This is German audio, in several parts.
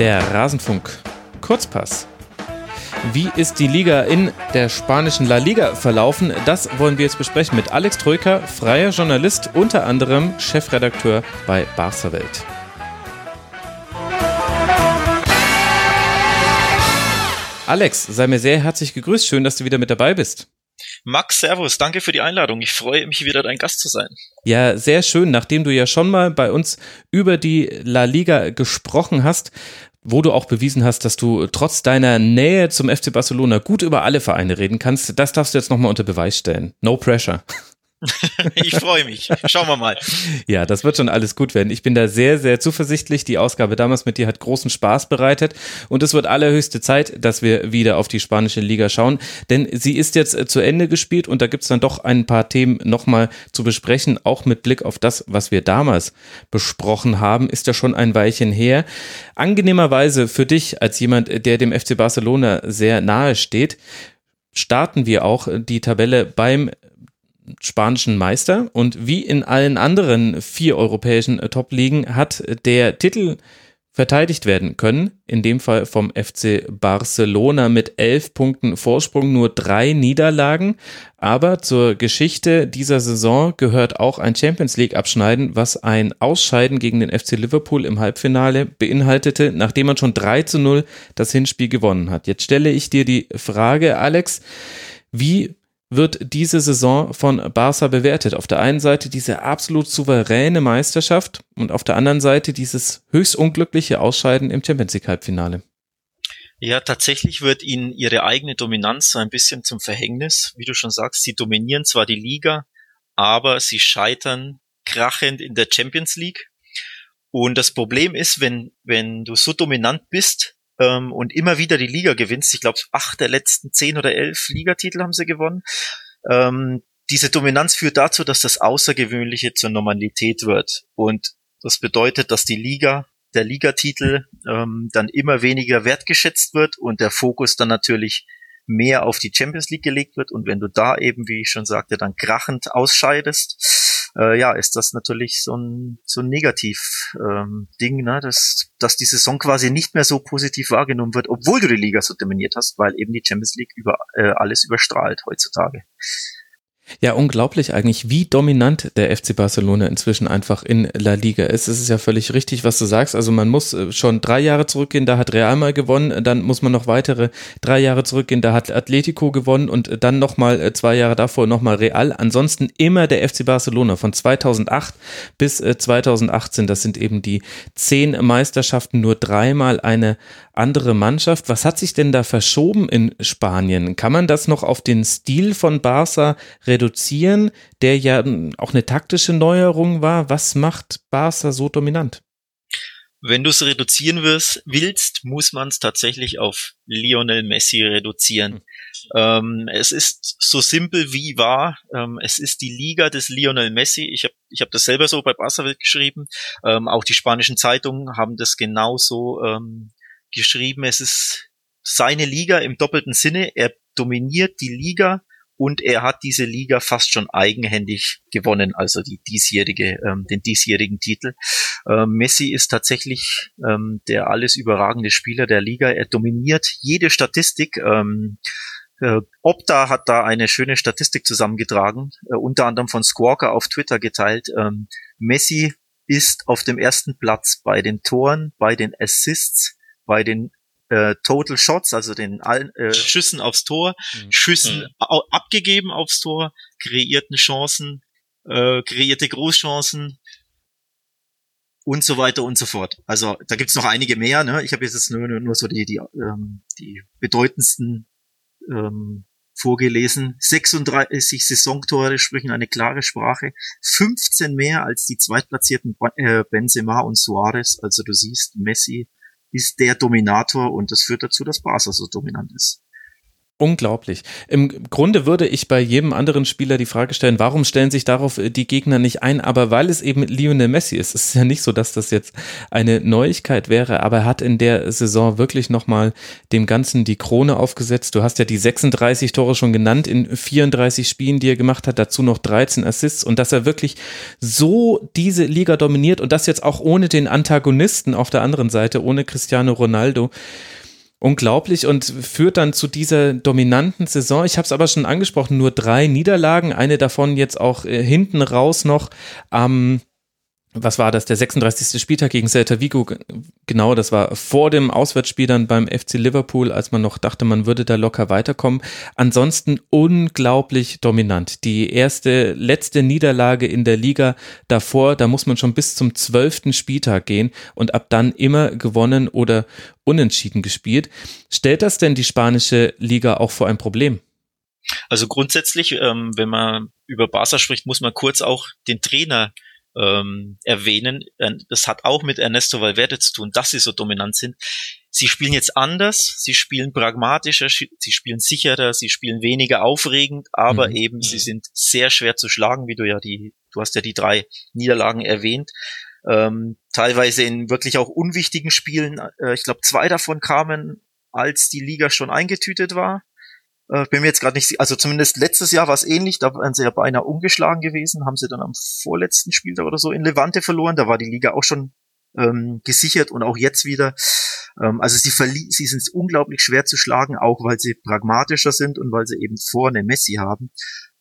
Der Rasenfunk Kurzpass. Wie ist die Liga in der spanischen La Liga verlaufen? Das wollen wir jetzt besprechen mit Alex Troika, freier Journalist, unter anderem Chefredakteur bei Barca Welt. Alex, sei mir sehr herzlich gegrüßt. Schön, dass du wieder mit dabei bist. Max, Servus, danke für die Einladung. Ich freue mich wieder dein Gast zu sein. Ja, sehr schön. Nachdem du ja schon mal bei uns über die La Liga gesprochen hast, wo du auch bewiesen hast, dass du trotz deiner Nähe zum FC Barcelona gut über alle Vereine reden kannst, das darfst du jetzt nochmal unter Beweis stellen. No pressure. ich freue mich. Schauen wir mal. Ja, das wird schon alles gut werden. Ich bin da sehr, sehr zuversichtlich. Die Ausgabe damals mit dir hat großen Spaß bereitet und es wird allerhöchste Zeit, dass wir wieder auf die spanische Liga schauen, denn sie ist jetzt äh, zu Ende gespielt und da gibt es dann doch ein paar Themen nochmal zu besprechen, auch mit Blick auf das, was wir damals besprochen haben, ist ja schon ein Weilchen her. Angenehmerweise für dich als jemand, der dem FC Barcelona sehr nahe steht, starten wir auch die Tabelle beim spanischen Meister und wie in allen anderen vier europäischen Top-Ligen hat der Titel verteidigt werden können, in dem Fall vom FC Barcelona mit elf Punkten Vorsprung, nur drei Niederlagen. Aber zur Geschichte dieser Saison gehört auch ein Champions League Abschneiden, was ein Ausscheiden gegen den FC Liverpool im Halbfinale beinhaltete, nachdem man schon 3 zu 0 das Hinspiel gewonnen hat. Jetzt stelle ich dir die Frage, Alex, wie wird diese Saison von Barca bewertet. Auf der einen Seite diese absolut souveräne Meisterschaft und auf der anderen Seite dieses höchst unglückliche Ausscheiden im Champions League Halbfinale. Ja, tatsächlich wird ihnen ihre eigene Dominanz so ein bisschen zum Verhängnis. Wie du schon sagst, sie dominieren zwar die Liga, aber sie scheitern krachend in der Champions League. Und das Problem ist, wenn, wenn du so dominant bist, ähm, und immer wieder die Liga gewinnst. Ich glaube, acht der letzten zehn oder elf Ligatitel haben sie gewonnen. Ähm, diese Dominanz führt dazu, dass das Außergewöhnliche zur Normalität wird. Und das bedeutet, dass die Liga, der Ligatitel ähm, dann immer weniger wertgeschätzt wird und der Fokus dann natürlich mehr auf die Champions League gelegt wird. Und wenn du da eben, wie ich schon sagte, dann krachend ausscheidest, äh, ja, ist das natürlich so ein, so ein Negativ-Ding, ähm, ne? dass, dass die Saison quasi nicht mehr so positiv wahrgenommen wird, obwohl du die Liga so dominiert hast, weil eben die Champions League über äh, alles überstrahlt heutzutage. Ja, unglaublich eigentlich, wie dominant der FC Barcelona inzwischen einfach in La Liga ist. Es ist ja völlig richtig, was du sagst. Also man muss äh, schon drei Jahre zurückgehen, da hat Real mal gewonnen, dann muss man noch weitere drei Jahre zurückgehen, da hat Atletico gewonnen und dann nochmal äh, zwei Jahre davor nochmal Real. Ansonsten immer der FC Barcelona von 2008 bis 2018. Äh, das sind eben die zehn Meisterschaften, nur dreimal eine andere Mannschaft. Was hat sich denn da verschoben in Spanien? Kann man das noch auf den Stil von Barca reduzieren, der ja auch eine taktische Neuerung war? Was macht Barca so dominant? Wenn du es reduzieren wirst, willst, muss man es tatsächlich auf Lionel Messi reduzieren. Ähm, es ist so simpel wie wahr. Ähm, es ist die Liga des Lionel Messi. Ich habe ich hab das selber so bei Barca geschrieben. Ähm, auch die spanischen Zeitungen haben das genauso ähm, geschrieben, es ist seine Liga im doppelten Sinne. Er dominiert die Liga und er hat diese Liga fast schon eigenhändig gewonnen, also die diesjährige, ähm, den diesjährigen Titel. Ähm, Messi ist tatsächlich ähm, der alles überragende Spieler der Liga. Er dominiert jede Statistik. Ähm, äh, Opta hat da eine schöne Statistik zusammengetragen, äh, unter anderem von Squawker auf Twitter geteilt. Ähm, Messi ist auf dem ersten Platz bei den Toren, bei den Assists, bei den äh, Total Shots, also den allen äh, Schüssen aufs Tor, mhm. Schüssen mhm. abgegeben aufs Tor, kreierten Chancen, äh, kreierte Großchancen und so weiter und so fort. Also da gibt's noch einige mehr. Ne? Ich habe jetzt nur, nur so die, die, ähm, die bedeutendsten ähm, vorgelesen. 36 Saisontore sprechen eine klare Sprache. 15 mehr als die zweitplatzierten äh, Benzema und Suarez. Also du siehst, Messi ist der Dominator und das führt dazu, dass Barca so dominant ist. Unglaublich. Im Grunde würde ich bei jedem anderen Spieler die Frage stellen, warum stellen sich darauf äh, die Gegner nicht ein? Aber weil es eben Lionel Messi ist, es ist ja nicht so, dass das jetzt eine Neuigkeit wäre, aber er hat in der Saison wirklich nochmal dem Ganzen die Krone aufgesetzt. Du hast ja die 36 Tore schon genannt in 34 Spielen, die er gemacht hat, dazu noch 13 Assists und dass er wirklich so diese Liga dominiert und das jetzt auch ohne den Antagonisten auf der anderen Seite, ohne Cristiano Ronaldo unglaublich und führt dann zu dieser dominanten Saison. Ich habe es aber schon angesprochen, nur drei Niederlagen, eine davon jetzt auch äh, hinten raus noch am was war das, der 36. Spieltag gegen Celta Vigo, genau, das war vor dem Auswärtsspiel dann beim FC Liverpool, als man noch dachte, man würde da locker weiterkommen. Ansonsten unglaublich dominant. Die erste, letzte Niederlage in der Liga davor, da muss man schon bis zum zwölften Spieltag gehen und ab dann immer gewonnen oder unentschieden gespielt. Stellt das denn die spanische Liga auch vor ein Problem? Also grundsätzlich, ähm, wenn man über Barca spricht, muss man kurz auch den Trainer ähm, erwähnen. Das hat auch mit Ernesto Valverde zu tun, dass sie so dominant sind. Sie spielen jetzt anders, sie spielen pragmatischer, sie spielen sicherer, sie spielen weniger aufregend, aber mhm. eben sie mhm. sind sehr schwer zu schlagen, wie du ja die, du hast ja die drei Niederlagen erwähnt. Ähm, teilweise in wirklich auch unwichtigen Spielen. Äh, ich glaube, zwei davon kamen, als die Liga schon eingetütet war. Äh, bin mir jetzt gerade nicht, also zumindest letztes Jahr war es ähnlich, da waren sie ja beinahe umgeschlagen gewesen, haben sie dann am vorletzten Spieltag oder so in Levante verloren, da war die Liga auch schon ähm, gesichert und auch jetzt wieder. Ähm, also sie, sie sind unglaublich schwer zu schlagen, auch weil sie pragmatischer sind und weil sie eben vorne Messi haben,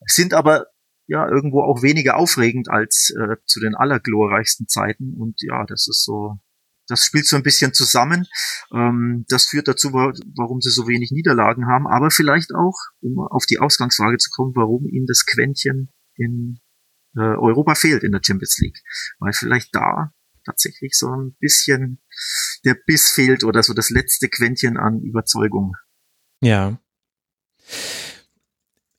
sind aber ja irgendwo auch weniger aufregend als äh, zu den allerglorreichsten Zeiten und ja, das ist so das spielt so ein bisschen zusammen. Ähm, das führt dazu, warum sie so wenig Niederlagen haben, aber vielleicht auch, um auf die Ausgangsfrage zu kommen, warum ihnen das Quäntchen in äh, Europa fehlt in der Champions League. Weil vielleicht da tatsächlich so ein bisschen der Biss fehlt oder so das letzte Quäntchen an Überzeugung. Ja.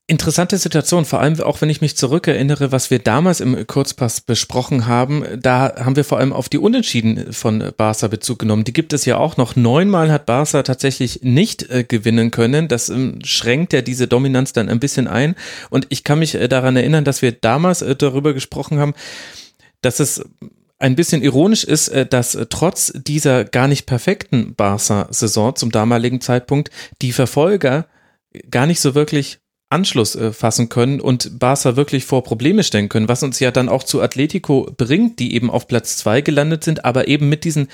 Interessante Situation, vor allem auch wenn ich mich zurückerinnere, was wir damals im Kurzpass besprochen haben, da haben wir vor allem auf die Unentschieden von Barca Bezug genommen. Die gibt es ja auch noch. Neunmal hat Barca tatsächlich nicht äh, gewinnen können. Das ähm, schränkt ja diese Dominanz dann ein bisschen ein. Und ich kann mich äh, daran erinnern, dass wir damals äh, darüber gesprochen haben, dass es ein bisschen ironisch ist, äh, dass äh, trotz dieser gar nicht perfekten Barca-Saison zum damaligen Zeitpunkt die Verfolger gar nicht so wirklich Anschluss äh, fassen können und Barca wirklich vor Probleme stellen können, was uns ja dann auch zu Atletico bringt, die eben auf Platz zwei gelandet sind, aber eben mit diesen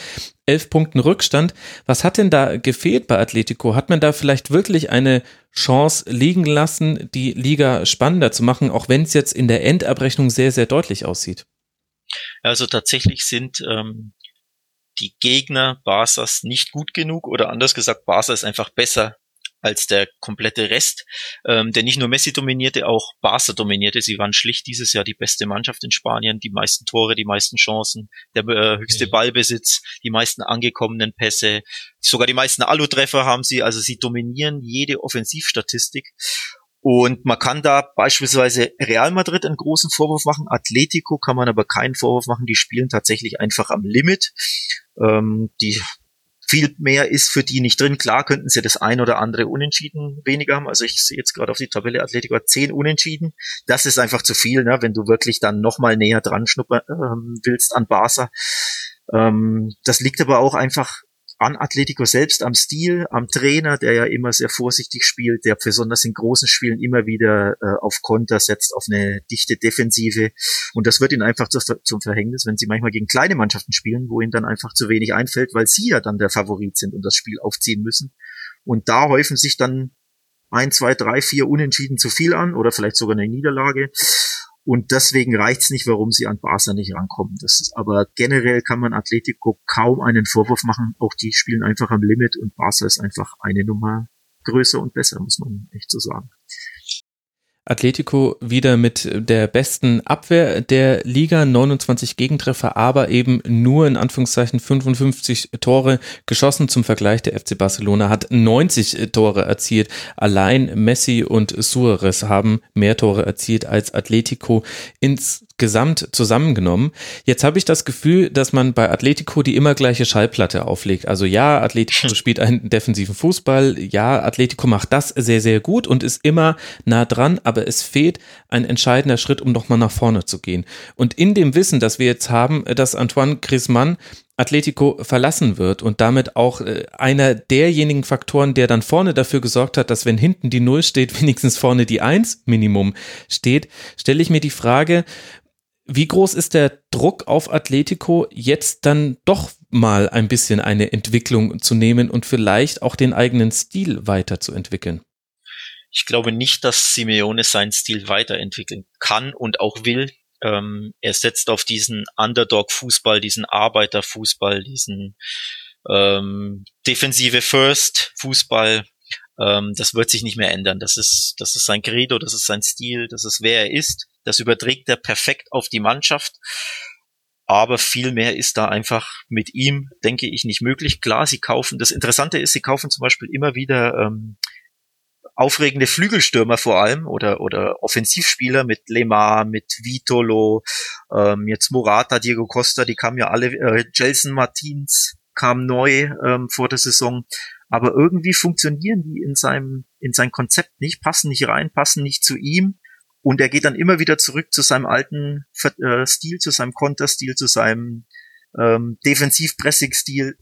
elf Punkten Rückstand. Was hat denn da gefehlt bei Atletico? Hat man da vielleicht wirklich eine Chance liegen lassen, die Liga spannender zu machen, auch wenn es jetzt in der Endabrechnung sehr, sehr deutlich aussieht? Also tatsächlich sind ähm, die Gegner Barca's nicht gut genug oder anders gesagt, Barca ist einfach besser als der komplette Rest, ähm, der nicht nur Messi dominierte, auch Barca dominierte. Sie waren schlicht dieses Jahr die beste Mannschaft in Spanien, die meisten Tore, die meisten Chancen, der äh, höchste mhm. Ballbesitz, die meisten angekommenen Pässe, sogar die meisten Alu-Treffer haben sie, also sie dominieren jede Offensivstatistik. Und man kann da beispielsweise Real Madrid einen großen Vorwurf machen, Atletico kann man aber keinen Vorwurf machen, die spielen tatsächlich einfach am Limit. Ähm, die viel mehr ist für die nicht drin. Klar könnten sie das ein oder andere Unentschieden weniger haben. Also ich sehe jetzt gerade auf die Tabelle Atletico hat zehn Unentschieden. Das ist einfach zu viel, ne? wenn du wirklich dann nochmal näher dran schnuppern ähm, willst an Barca. Ähm, das liegt aber auch einfach an Atletico selbst, am Stil, am Trainer, der ja immer sehr vorsichtig spielt, der besonders in großen Spielen immer wieder äh, auf Konter setzt, auf eine dichte Defensive. Und das wird ihnen einfach zu, zum Verhängnis, wenn sie manchmal gegen kleine Mannschaften spielen, wo ihnen dann einfach zu wenig einfällt, weil sie ja dann der Favorit sind und das Spiel aufziehen müssen. Und da häufen sich dann ein, zwei, drei, vier Unentschieden zu viel an oder vielleicht sogar eine Niederlage. Und deswegen reicht's nicht, warum sie an Barca nicht rankommen. Das ist, aber generell kann man Atletico kaum einen Vorwurf machen. Auch die spielen einfach am Limit und Barca ist einfach eine Nummer größer und besser, muss man echt so sagen. Atletico wieder mit der besten Abwehr der Liga, 29 Gegentreffer, aber eben nur in Anführungszeichen 55 Tore geschossen. Zum Vergleich, der FC Barcelona hat 90 Tore erzielt. Allein Messi und Suarez haben mehr Tore erzielt als Atletico insgesamt zusammengenommen. Jetzt habe ich das Gefühl, dass man bei Atletico die immer gleiche Schallplatte auflegt. Also ja, Atletico spielt einen defensiven Fußball, ja, Atletico macht das sehr, sehr gut und ist immer nah dran, aber es fehlt ein entscheidender Schritt, um nochmal nach vorne zu gehen. Und in dem Wissen, dass wir jetzt haben, dass Antoine Griezmann Atletico verlassen wird und damit auch äh, einer derjenigen Faktoren, der dann vorne dafür gesorgt hat, dass wenn hinten die Null steht, wenigstens vorne die Eins Minimum steht, stelle ich mir die Frage, wie groß ist der Druck auf Atletico, jetzt dann doch mal ein bisschen eine Entwicklung zu nehmen und vielleicht auch den eigenen Stil weiterzuentwickeln? Ich glaube nicht, dass Simeone seinen Stil weiterentwickeln kann und auch will. Ähm, er setzt auf diesen Underdog-Fußball, diesen Arbeiter-Fußball, diesen ähm, defensive First-Fußball. Ähm, das wird sich nicht mehr ändern. Das ist, das ist sein Credo, das ist sein Stil, das ist wer er ist. Das überträgt er perfekt auf die Mannschaft. Aber viel mehr ist da einfach mit ihm, denke ich, nicht möglich. Klar, sie kaufen, das Interessante ist, sie kaufen zum Beispiel immer wieder ähm, aufregende Flügelstürmer vor allem oder, oder Offensivspieler mit Lemar, mit Vitolo, ähm, jetzt Morata, Diego Costa, die kamen ja alle, äh, Jelson Martins kam neu ähm, vor der Saison. Aber irgendwie funktionieren die in seinem, in sein Konzept nicht, passen nicht rein, passen nicht zu ihm. Und er geht dann immer wieder zurück zu seinem alten äh, Stil, zu seinem Konterstil, zu seinem ähm, Defensiv-Pressing-Stil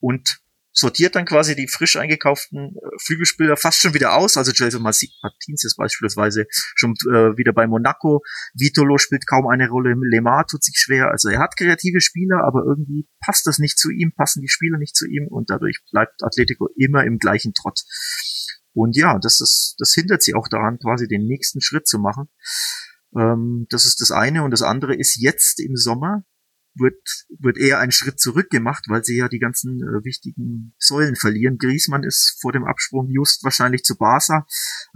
und sortiert dann quasi die frisch eingekauften äh, Flügelspieler fast schon wieder aus. Also Jason Martins ist beispielsweise schon äh, wieder bei Monaco. Vitolo spielt kaum eine Rolle. Lemar tut sich schwer. Also er hat kreative Spieler, aber irgendwie passt das nicht zu ihm, passen die Spieler nicht zu ihm und dadurch bleibt Atletico immer im gleichen Trott. Und ja, das ist, das hindert sie auch daran, quasi den nächsten Schritt zu machen. Ähm, das ist das eine. Und das andere ist jetzt im Sommer wird, wird eher ein Schritt zurück gemacht, weil sie ja die ganzen äh, wichtigen Säulen verlieren. Griesmann ist vor dem Absprung just wahrscheinlich zu Barca.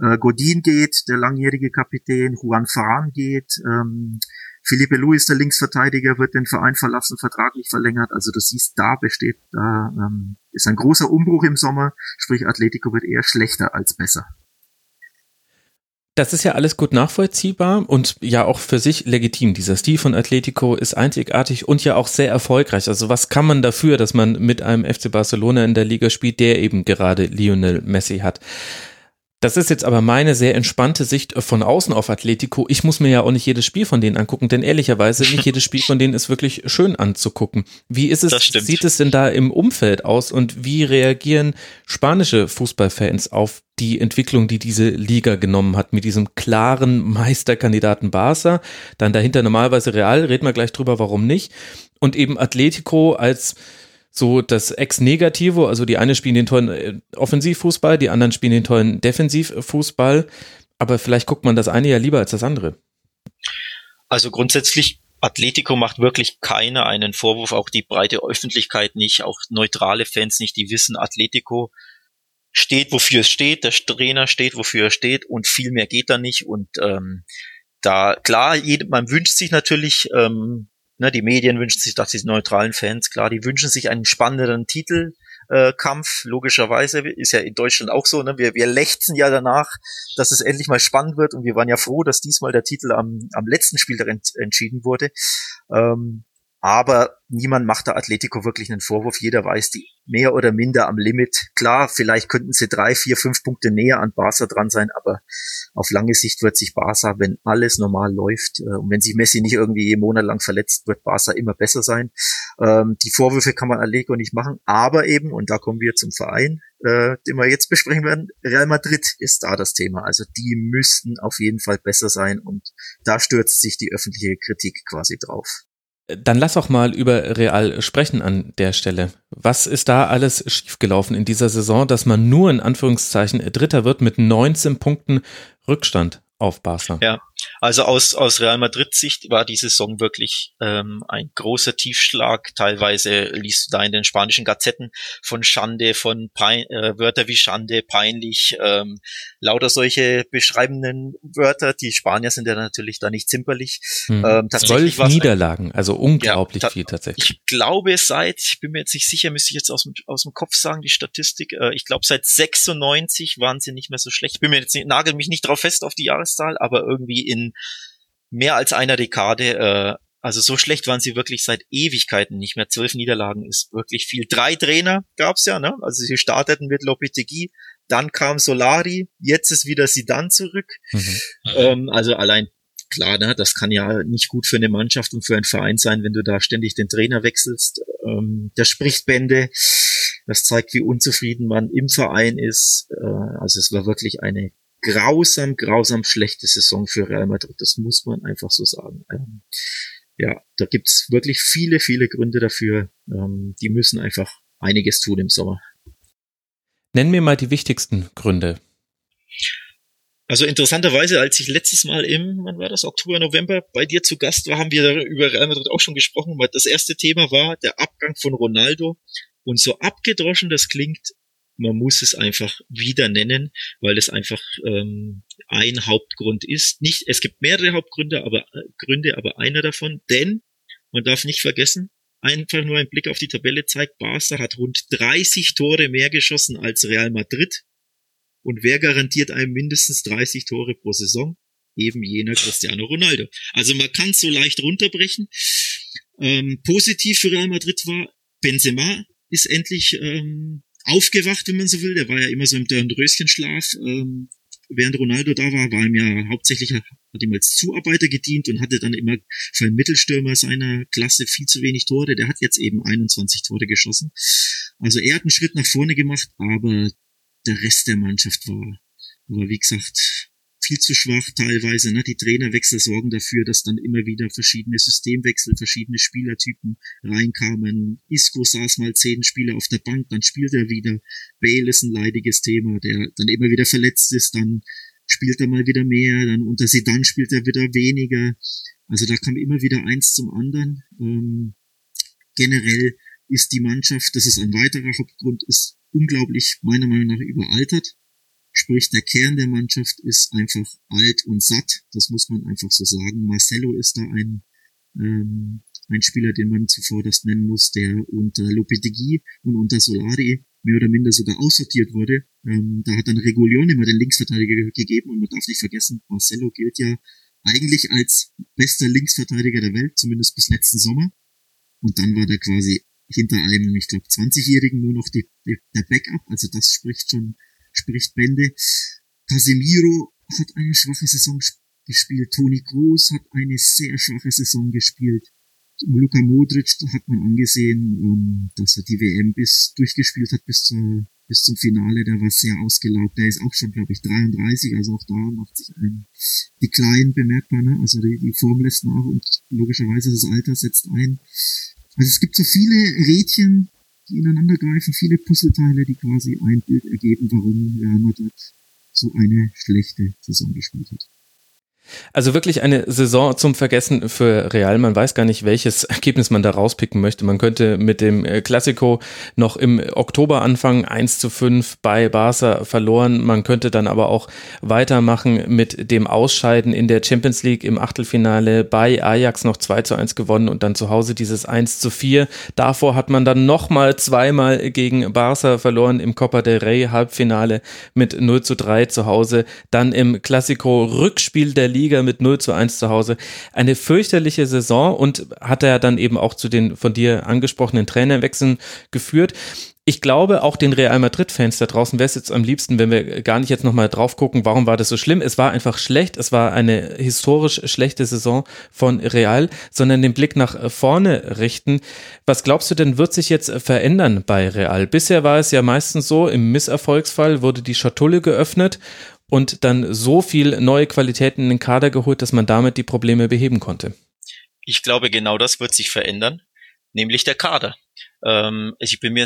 Äh, Godin geht, der langjährige Kapitän. Juan Ferran geht. Ähm, Felipe Luis, der Linksverteidiger, wird den Verein verlassen, vertraglich verlängert. Also du siehst, da besteht, da ähm, ist ein großer Umbruch im Sommer. Sprich, Atletico wird eher schlechter als besser. Das ist ja alles gut nachvollziehbar und ja auch für sich legitim. Dieser Stil von Atletico ist einzigartig und ja auch sehr erfolgreich. Also was kann man dafür, dass man mit einem FC Barcelona in der Liga spielt, der eben gerade Lionel Messi hat? Das ist jetzt aber meine sehr entspannte Sicht von außen auf Atletico. Ich muss mir ja auch nicht jedes Spiel von denen angucken, denn ehrlicherweise nicht jedes Spiel von denen ist wirklich schön anzugucken. Wie ist es, sieht es denn da im Umfeld aus und wie reagieren spanische Fußballfans auf die Entwicklung, die diese Liga genommen hat mit diesem klaren Meisterkandidaten Barca, dann dahinter normalerweise Real, reden wir gleich drüber, warum nicht, und eben Atletico als so das Ex-Negativo, also die eine spielen den tollen äh, Offensivfußball, die anderen spielen den tollen Defensivfußball, aber vielleicht guckt man das eine ja lieber als das andere. Also grundsätzlich, Atletico macht wirklich keiner einen Vorwurf, auch die breite Öffentlichkeit nicht, auch neutrale Fans nicht, die wissen, Atletico steht, wofür es steht, der Trainer steht, wofür er steht und viel mehr geht da nicht und ähm, da klar, jede, man wünscht sich natürlich ähm, Ne, die Medien wünschen sich, dass die neutralen Fans, klar, die wünschen sich einen spannenderen Titelkampf. Äh, Logischerweise ist ja in Deutschland auch so. Ne? Wir, wir lechzen ja danach, dass es endlich mal spannend wird. Und wir waren ja froh, dass diesmal der Titel am, am letzten Spieltag ent, entschieden wurde. Ähm, aber niemand macht da Atletico wirklich einen Vorwurf. Jeder weiß, die mehr oder minder am Limit. Klar, vielleicht könnten sie drei, vier, fünf Punkte näher an Barca dran sein, aber auf lange Sicht wird sich Barca, wenn alles normal läuft äh, und wenn sich Messi nicht irgendwie monatelang verletzt, wird Barca immer besser sein. Ähm, die Vorwürfe kann man Atletico nicht machen, aber eben, und da kommen wir zum Verein, äh, den wir jetzt besprechen werden, Real Madrid ist da das Thema. Also die müssten auf jeden Fall besser sein und da stürzt sich die öffentliche Kritik quasi drauf. Dann lass auch mal über Real sprechen an der Stelle. Was ist da alles schiefgelaufen in dieser Saison, dass man nur in Anführungszeichen Dritter wird mit 19 Punkten Rückstand auf Barca? Ja, Also aus, aus Real Madrid Sicht war die Saison wirklich ähm, ein großer Tiefschlag. Teilweise liest du da in den spanischen Gazetten von Schande, von Pein, äh, Wörter wie Schande, peinlich, ähm, lauter solche beschreibenden Wörter. Die Spanier sind ja natürlich da nicht zimperlich. Hm. Ähm, tatsächlich Zwölf Niederlagen, also unglaublich ja, viel tatsächlich. Ich glaube seit, ich bin mir jetzt nicht sicher, müsste ich jetzt aus dem, aus dem Kopf sagen, die Statistik, äh, ich glaube seit 96 waren sie nicht mehr so schlecht. Ich bin mir jetzt nicht, nagel mich nicht drauf fest auf die Jahreszahl, aber irgendwie in mehr als einer Dekade, äh, also so schlecht waren sie wirklich seit Ewigkeiten nicht mehr. Zwölf Niederlagen ist wirklich viel. Drei Trainer gab's ja, ne? Also sie starteten mit Lopetegui, dann kam Solari, jetzt ist wieder Sidan zurück. Mhm. Ähm, also allein klar, ne, das kann ja nicht gut für eine Mannschaft und für einen Verein sein, wenn du da ständig den Trainer wechselst. Ähm, der spricht Bände. Das zeigt, wie unzufrieden man im Verein ist. Äh, also es war wirklich eine grausam, grausam schlechte Saison für Real Madrid. Das muss man einfach so sagen. Ähm, ja, da gibt's wirklich viele, viele Gründe dafür. Ähm, die müssen einfach einiges tun im Sommer. Nenn mir mal die wichtigsten Gründe. Also interessanterweise, als ich letztes Mal im, wann war das, Oktober, November bei dir zu Gast war, haben wir über Real Madrid auch schon gesprochen, weil das erste Thema war der Abgang von Ronaldo. Und so abgedroschen das klingt, man muss es einfach wieder nennen, weil es einfach ähm, ein Hauptgrund ist. Nicht, es gibt mehrere Hauptgründe, aber äh, Gründe, aber einer davon, denn man darf nicht vergessen, einfach nur ein Blick auf die Tabelle zeigt, Barca hat rund 30 Tore mehr geschossen als Real Madrid. Und wer garantiert einem mindestens 30 Tore pro Saison? Eben jener Cristiano Ronaldo. Also man kann so leicht runterbrechen. Ähm, positiv für Real Madrid war, Benzema ist endlich ähm, aufgewacht, wenn man so will. Der war ja immer so im Dornröschenschlaf. Ähm, während Ronaldo da war, war ihm ja hauptsächlich, hat ihm als Zuarbeiter gedient und hatte dann immer für einen Mittelstürmer seiner Klasse viel zu wenig Tore. Der hat jetzt eben 21 Tore geschossen. Also er hat einen Schritt nach vorne gemacht, aber der Rest der Mannschaft war, war wie gesagt, viel zu schwach teilweise. Ne? Die Trainerwechsel sorgen dafür, dass dann immer wieder verschiedene Systemwechsel, verschiedene Spielertypen reinkamen. Isco saß mal zehn Spieler auf der Bank, dann spielt er wieder. Bale ist ein leidiges Thema, der dann immer wieder verletzt ist, dann spielt er mal wieder mehr, dann unter Sedan spielt er wieder weniger. Also da kam immer wieder eins zum anderen. Ähm, generell ist die Mannschaft, das ist ein weiterer Hauptgrund, ist unglaublich meiner Meinung nach überaltert. Sprich, der Kern der Mannschaft ist einfach alt und satt. Das muss man einfach so sagen. Marcelo ist da ein, ähm, ein Spieler, den man zuvorderst nennen muss, der unter Lopetegui und unter Solari mehr oder minder sogar aussortiert wurde. Ähm, da hat dann Regulion immer den Linksverteidiger gegeben und man darf nicht vergessen, Marcelo gilt ja eigentlich als bester Linksverteidiger der Welt, zumindest bis letzten Sommer. Und dann war der quasi hinter einem, ich glaube, 20-Jährigen nur noch die, der Backup. Also das spricht schon spricht Bände. Casemiro hat eine schwache Saison gespielt. Toni Kroos hat eine sehr schwache Saison gespielt. Luka Modric hat man angesehen, ähm, dass er die WM bis durchgespielt hat bis zur bis zum Finale, der war sehr ausgelaugt. Der ist auch schon, glaube ich, 33, also auch da macht sich ein Decline bemerkbar. Ne? Also die, die Form lässt nach und logischerweise das Alter setzt ein. Also es gibt so viele Rädchen, die ineinander greifen, viele Puzzleteile, die quasi ein Bild ergeben, warum Real Madrid so eine schlechte Saison gespielt hat. Also wirklich eine Saison zum Vergessen für Real. Man weiß gar nicht, welches Ergebnis man da rauspicken möchte. Man könnte mit dem Classico äh, noch im Oktober anfangen, 1 zu 5 bei Barca verloren. Man könnte dann aber auch weitermachen mit dem Ausscheiden in der Champions League im Achtelfinale bei Ajax noch 2 zu 1 gewonnen und dann zu Hause dieses 1 zu 4. Davor hat man dann nochmal zweimal gegen Barca verloren im Copa del Rey Halbfinale mit 0 zu 3 zu Hause. Dann im Classico Rückspiel der Liga Liga mit 0 zu 1 zu Hause. Eine fürchterliche Saison und hat er dann eben auch zu den von dir angesprochenen Trainerwechseln geführt. Ich glaube, auch den Real Madrid-Fans da draußen wäre es jetzt am liebsten, wenn wir gar nicht jetzt nochmal drauf gucken, warum war das so schlimm. Es war einfach schlecht, es war eine historisch schlechte Saison von Real, sondern den Blick nach vorne richten. Was glaubst du denn, wird sich jetzt verändern bei Real? Bisher war es ja meistens so, im Misserfolgsfall wurde die Schatulle geöffnet und dann so viel neue Qualitäten in den Kader geholt, dass man damit die Probleme beheben konnte. Ich glaube, genau das wird sich verändern, nämlich der Kader. Ähm, ich bin mir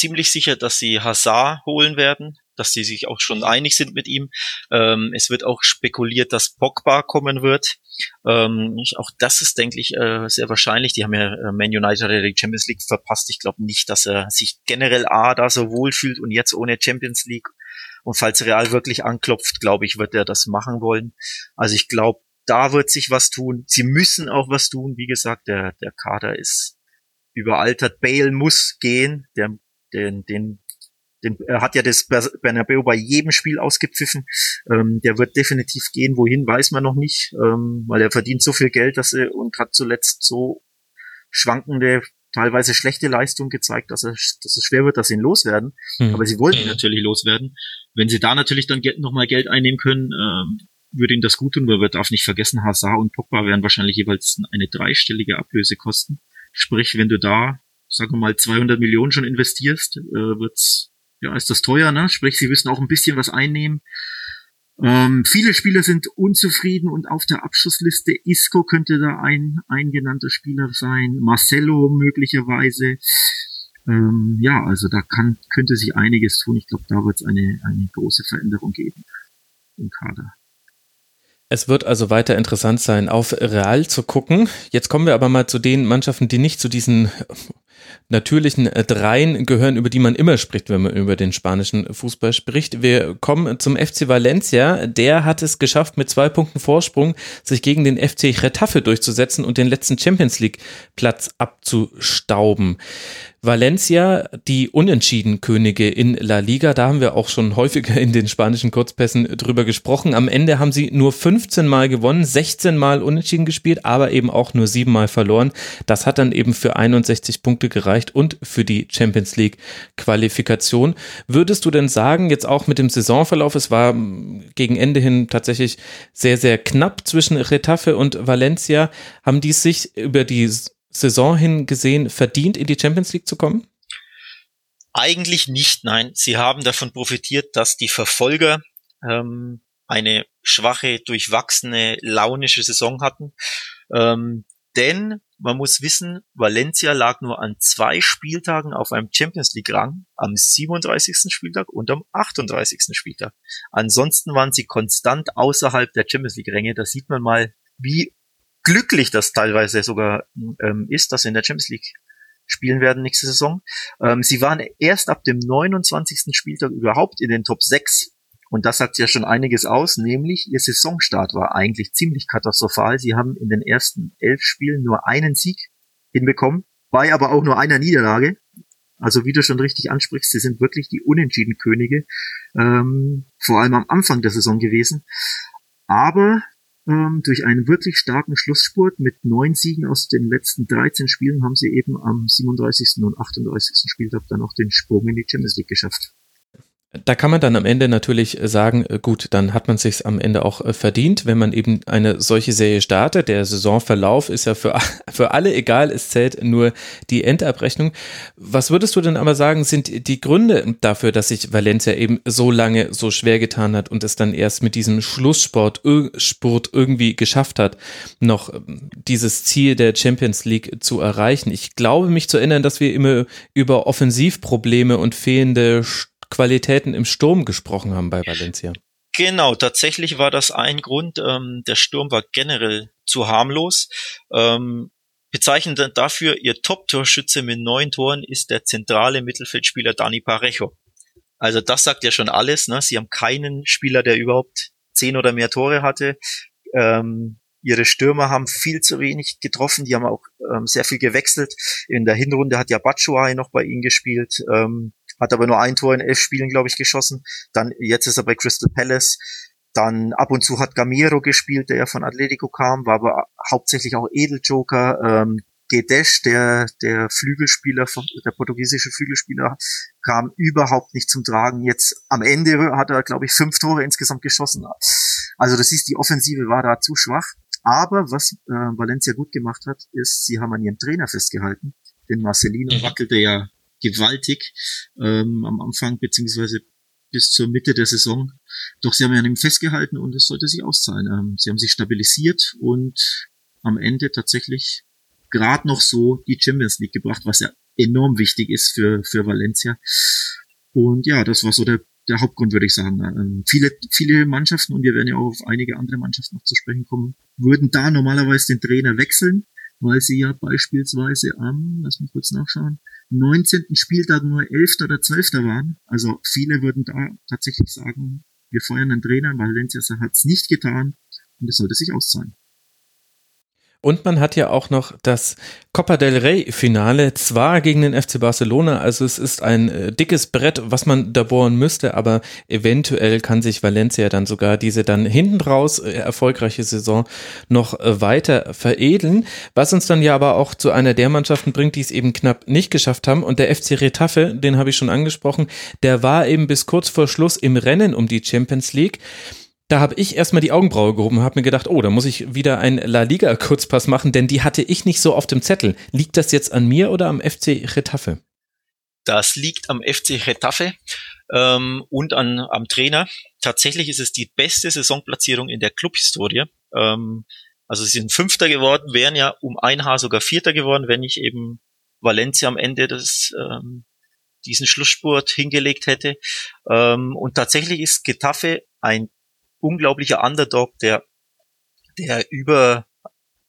ziemlich sicher, dass sie Hazard holen werden. dass sie sich auch schon einig sind mit ihm. Ähm, es wird auch spekuliert, dass Pogba kommen wird. Ähm, auch das ist, denke ich, äh, sehr wahrscheinlich. Die haben ja äh, Man United die Champions League verpasst. Ich glaube nicht, dass er sich generell A da so wohlfühlt und jetzt ohne Champions League. Und falls Real wirklich anklopft, glaube ich, wird er das machen wollen. Also ich glaube, da wird sich was tun. Sie müssen auch was tun. Wie gesagt, der, der Kader ist überaltert. Bale muss gehen. Der, den, den, den, er hat ja das Bernabeu bei jedem Spiel ausgepfiffen. Ähm, der wird definitiv gehen. Wohin, weiß man noch nicht, ähm, weil er verdient so viel Geld, dass er und hat zuletzt so schwankende, teilweise schlechte Leistung gezeigt, dass, er, dass es schwer wird, dass sie ihn loswerden. Mhm. Aber sie wollen ihn natürlich loswerden. Wenn sie da natürlich dann nochmal Geld einnehmen können, ähm, würde ihn das gut tun, weil man darf nicht vergessen, Hazard und Pogba werden wahrscheinlich jeweils eine dreistellige Ablöse kosten. Sprich, wenn du da, sagen wir mal, 200 Millionen schon investierst, äh, wird's, ja, ist das teuer, ne? Sprich, sie müssen auch ein bisschen was einnehmen. Ähm, viele Spieler sind unzufrieden und auf der Abschussliste Isco könnte da ein, ein genannter Spieler sein, Marcelo möglicherweise. Ähm, ja, also da kann, könnte sich einiges tun. Ich glaube, da wird es eine, eine große Veränderung geben im Kader. Es wird also weiter interessant sein, auf Real zu gucken. Jetzt kommen wir aber mal zu den Mannschaften, die nicht zu diesen natürlichen äh, Dreien gehören, über die man immer spricht, wenn man über den spanischen Fußball spricht. Wir kommen zum FC Valencia. Der hat es geschafft, mit zwei Punkten Vorsprung sich gegen den FC Retafe durchzusetzen und den letzten Champions League Platz abzustauben. Valencia, die Unentschieden-Könige in La Liga, da haben wir auch schon häufiger in den spanischen Kurzpässen drüber gesprochen. Am Ende haben sie nur 15 Mal gewonnen, 16 Mal unentschieden gespielt, aber eben auch nur 7 Mal verloren. Das hat dann eben für 61 Punkte gereicht und für die Champions League Qualifikation. Würdest du denn sagen, jetzt auch mit dem Saisonverlauf, es war gegen Ende hin tatsächlich sehr, sehr knapp zwischen Retafe und Valencia, haben die sich über die Saison hin gesehen verdient, in die Champions League zu kommen? Eigentlich nicht, nein. Sie haben davon profitiert, dass die Verfolger ähm, eine schwache, durchwachsene, launische Saison hatten. Ähm, denn man muss wissen, Valencia lag nur an zwei Spieltagen auf einem Champions League Rang, am 37. Spieltag und am 38. Spieltag. Ansonsten waren sie konstant außerhalb der Champions League Ränge. Da sieht man mal, wie glücklich das teilweise sogar ähm, ist, dass sie in der Champions League spielen werden nächste Saison. Ähm, sie waren erst ab dem 29. Spieltag überhaupt in den Top 6. Und das sagt ja schon einiges aus, nämlich ihr Saisonstart war eigentlich ziemlich katastrophal. Sie haben in den ersten elf Spielen nur einen Sieg hinbekommen, bei aber auch nur einer Niederlage. Also wie du schon richtig ansprichst, sie sind wirklich die unentschieden Könige, ähm, vor allem am Anfang der Saison gewesen. Aber ähm, durch einen wirklich starken Schlussspurt mit neun Siegen aus den letzten 13 Spielen haben sie eben am 37. und 38. Spieltag dann auch den Sprung in die Champions League geschafft. Da kann man dann am Ende natürlich sagen, äh, gut, dann hat man sich am Ende auch äh, verdient, wenn man eben eine solche Serie startet. Der Saisonverlauf ist ja für, für alle egal, es zählt nur die Endabrechnung. Was würdest du denn aber sagen, sind die Gründe dafür, dass sich Valencia eben so lange so schwer getan hat und es dann erst mit diesem Schlusssport Sport irgendwie geschafft hat, noch ähm, dieses Ziel der Champions League zu erreichen? Ich glaube mich zu erinnern, dass wir immer über Offensivprobleme und fehlende Qualitäten im Sturm gesprochen haben bei Valencia. Genau, tatsächlich war das ein Grund. Ähm, der Sturm war generell zu harmlos. Ähm, bezeichnend dafür, ihr Top-Torschütze mit neun Toren ist der zentrale Mittelfeldspieler Dani Parejo. Also das sagt ja schon alles. Ne? Sie haben keinen Spieler, der überhaupt zehn oder mehr Tore hatte. Ähm, ihre Stürmer haben viel zu wenig getroffen. Die haben auch ähm, sehr viel gewechselt. In der Hinrunde hat ja Batshuayi noch bei ihnen gespielt. Ähm, hat aber nur ein Tor in elf Spielen, glaube ich, geschossen. Dann jetzt ist er bei Crystal Palace. Dann ab und zu hat Gamero gespielt, der ja von Atletico kam, war aber hauptsächlich auch Edeljoker. Ähm, Gedesh, der, der Flügelspieler, der portugiesische Flügelspieler, kam überhaupt nicht zum Tragen. Jetzt am Ende hat er, glaube ich, fünf Tore insgesamt geschossen. Also das ist, die Offensive war da zu schwach. Aber was äh, Valencia gut gemacht hat, ist, sie haben an ihrem Trainer festgehalten. Denn Marcelino mhm. wackelte ja gewaltig ähm, am Anfang beziehungsweise bis zur Mitte der Saison. Doch sie haben ja an ihm festgehalten und es sollte sich auszahlen. Ähm, sie haben sich stabilisiert und am Ende tatsächlich gerade noch so die Champions League gebracht, was ja enorm wichtig ist für, für Valencia. Und ja, das war so der der Hauptgrund, würde ich sagen. Ähm, viele, viele Mannschaften, und wir werden ja auch auf einige andere Mannschaften noch zu sprechen kommen, würden da normalerweise den Trainer wechseln, weil sie ja beispielsweise am, lass mich kurz nachschauen, 19. Spieltag nur 11. oder 12. waren. Also viele würden da tatsächlich sagen, wir feuern einen Trainer, Valencia hat es nicht getan und es sollte sich auszahlen. Und man hat ja auch noch das Copa del Rey Finale, zwar gegen den FC Barcelona, also es ist ein äh, dickes Brett, was man da bohren müsste, aber eventuell kann sich Valencia dann sogar diese dann hinten raus äh, erfolgreiche Saison noch äh, weiter veredeln, was uns dann ja aber auch zu einer der Mannschaften bringt, die es eben knapp nicht geschafft haben. Und der FC Retafe, den habe ich schon angesprochen, der war eben bis kurz vor Schluss im Rennen um die Champions League da habe ich erstmal die Augenbraue gehoben und habe mir gedacht, oh, da muss ich wieder ein La Liga Kurzpass machen, denn die hatte ich nicht so auf dem Zettel. Liegt das jetzt an mir oder am FC Retafe? Das liegt am FC Retafe ähm, und an, am Trainer. Tatsächlich ist es die beste Saisonplatzierung in der Clubhistorie. Ähm, also sie sind Fünfter geworden, wären ja um ein Haar sogar Vierter geworden, wenn ich eben Valencia am Ende des ähm, diesen Schlussspurt hingelegt hätte. Ähm, und tatsächlich ist Getafe ein unglaublicher Underdog, der, der über,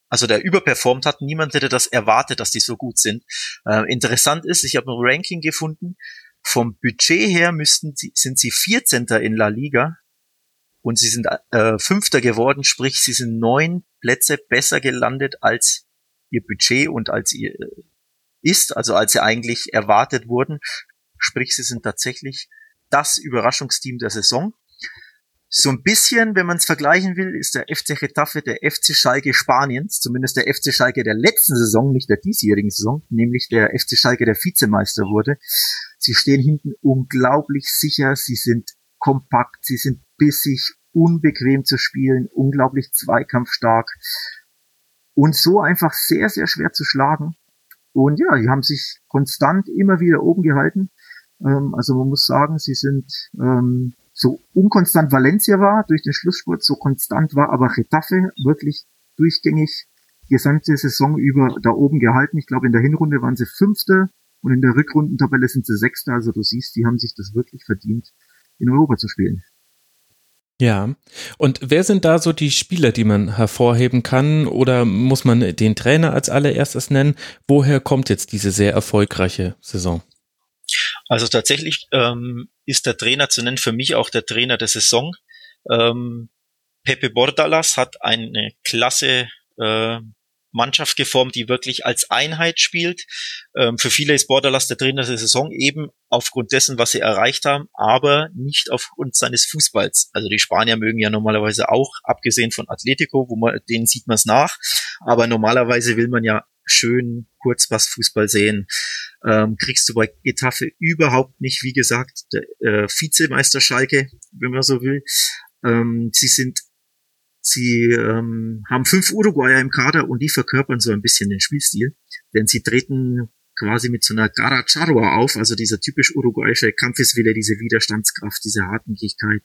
also der überperformt hat. Niemand hätte das erwartet, dass die so gut sind. Äh, interessant ist, ich habe ein Ranking gefunden. Vom Budget her müssten sie, sind sie 14. in La Liga und sie sind äh, Fünfter geworden, sprich sie sind neun Plätze besser gelandet als ihr Budget und als ihr äh, ist, also als sie eigentlich erwartet wurden. Sprich, sie sind tatsächlich das Überraschungsteam der Saison. So ein bisschen, wenn man es vergleichen will, ist der FC Getafe der FC Schalke Spaniens, zumindest der FC Schalke der letzten Saison, nicht der diesjährigen Saison, nämlich der FC Schalke der Vizemeister wurde. Sie stehen hinten unglaublich sicher, sie sind kompakt, sie sind bissig, unbequem zu spielen, unglaublich zweikampfstark und so einfach sehr, sehr schwer zu schlagen. Und ja, die haben sich konstant immer wieder oben gehalten. Ähm, also man muss sagen, sie sind ähm, so unkonstant Valencia war durch den Schlussspurt, so konstant war aber Getafe wirklich durchgängig gesamte Saison über da oben gehalten. Ich glaube, in der Hinrunde waren sie Fünfte und in der Rückrundentabelle sind sie Sechste. Also du siehst, die haben sich das wirklich verdient, in Europa zu spielen. Ja, und wer sind da so die Spieler, die man hervorheben kann oder muss man den Trainer als allererstes nennen? Woher kommt jetzt diese sehr erfolgreiche Saison? Also tatsächlich ähm, ist der Trainer zu nennen, für mich auch der Trainer der Saison. Ähm, Pepe Bordalas hat eine klasse äh, Mannschaft geformt, die wirklich als Einheit spielt. Ähm, für viele ist Bordalas der Trainer der Saison eben aufgrund dessen, was sie erreicht haben, aber nicht aufgrund seines Fußballs. Also die Spanier mögen ja normalerweise auch, abgesehen von Atletico, wo man, denen sieht man es nach. Aber normalerweise will man ja schön kurz was Fußball sehen. Ähm, kriegst du bei Getafe überhaupt nicht, wie gesagt, der, äh, Vizemeister Schalke, wenn man so will. Ähm, sie sind, sie ähm, haben fünf Uruguayer im Kader und die verkörpern so ein bisschen den Spielstil, denn sie treten quasi mit so einer Garacharua auf, also dieser typisch uruguayische Kampfeswille, diese Widerstandskraft, diese Hartnäckigkeit.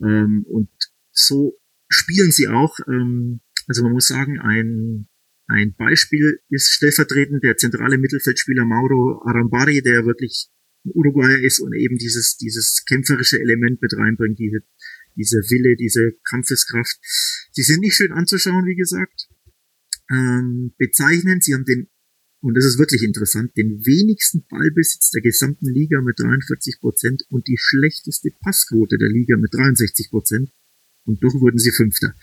Ähm, und so spielen sie auch. Ähm, also man muss sagen, ein ein Beispiel ist stellvertretend der zentrale Mittelfeldspieler Mauro Arambari, der wirklich Uruguayer ist und eben dieses, dieses kämpferische Element mit reinbringt, diese, diese Wille, diese Kampfeskraft. Sie sind nicht schön anzuschauen, wie gesagt. Ähm, bezeichnend, sie haben den, und das ist wirklich interessant, den wenigsten Ballbesitz der gesamten Liga mit 43 Prozent und die schlechteste Passquote der Liga mit 63 Prozent. Und doch wurden sie Fünfter.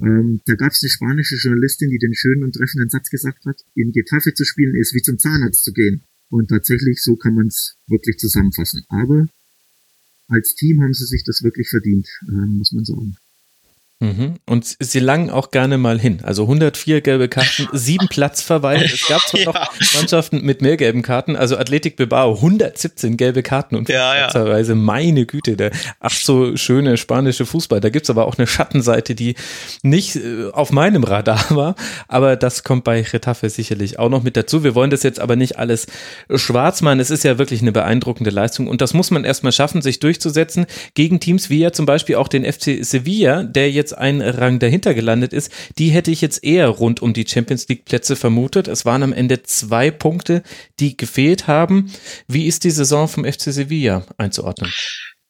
Ähm, da gab es eine spanische Journalistin, die den schönen und treffenden Satz gesagt hat, in Getafe zu spielen ist wie zum Zahnarzt zu gehen. Und tatsächlich, so kann man es wirklich zusammenfassen. Aber als Team haben sie sich das wirklich verdient, äh, muss man sagen. Mhm. Und sie langen auch gerne mal hin. Also 104 gelbe Karten, sieben Platzverweile. Es gab zwar ja. noch Mannschaften mit mehr gelben Karten, also Athletic Bilbao 117 gelbe Karten und ja, Platzverweise. Ja. Meine Güte, der ach so schöne spanische Fußball. Da gibt's aber auch eine Schattenseite, die nicht äh, auf meinem Radar war. Aber das kommt bei Retafe sicherlich auch noch mit dazu. Wir wollen das jetzt aber nicht alles schwarz machen. Es ist ja wirklich eine beeindruckende Leistung und das muss man erstmal schaffen, sich durchzusetzen gegen Teams wie ja zum Beispiel auch den FC Sevilla, der jetzt jetzt ein Rang dahinter gelandet ist, die hätte ich jetzt eher rund um die Champions League Plätze vermutet. Es waren am Ende zwei Punkte, die gefehlt haben. Wie ist die Saison vom FC Sevilla einzuordnen?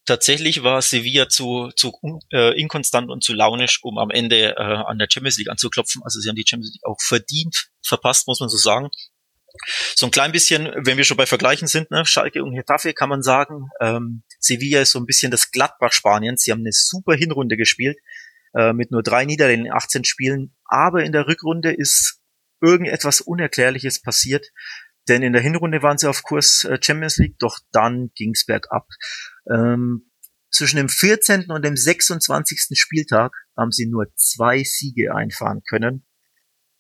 tatsächlich war Sevilla zu, zu äh, inkonstant und zu launisch, um am Ende äh, an der Champions League anzuklopfen. Also sie haben die Champions League auch verdient verpasst, muss man so sagen. So ein klein bisschen, wenn wir schon bei Vergleichen sind, ne, Schalke und Getafe kann man sagen, ähm, Sevilla ist so ein bisschen das Gladbach Spaniens. Sie haben eine super Hinrunde gespielt, äh, mit nur drei Niederlagen in 18 Spielen, aber in der Rückrunde ist irgendetwas Unerklärliches passiert. Denn in der Hinrunde waren sie auf Kurs äh, Champions League, doch dann ging's bergab. Ähm, zwischen dem 14. und dem 26. Spieltag haben sie nur zwei Siege einfahren können.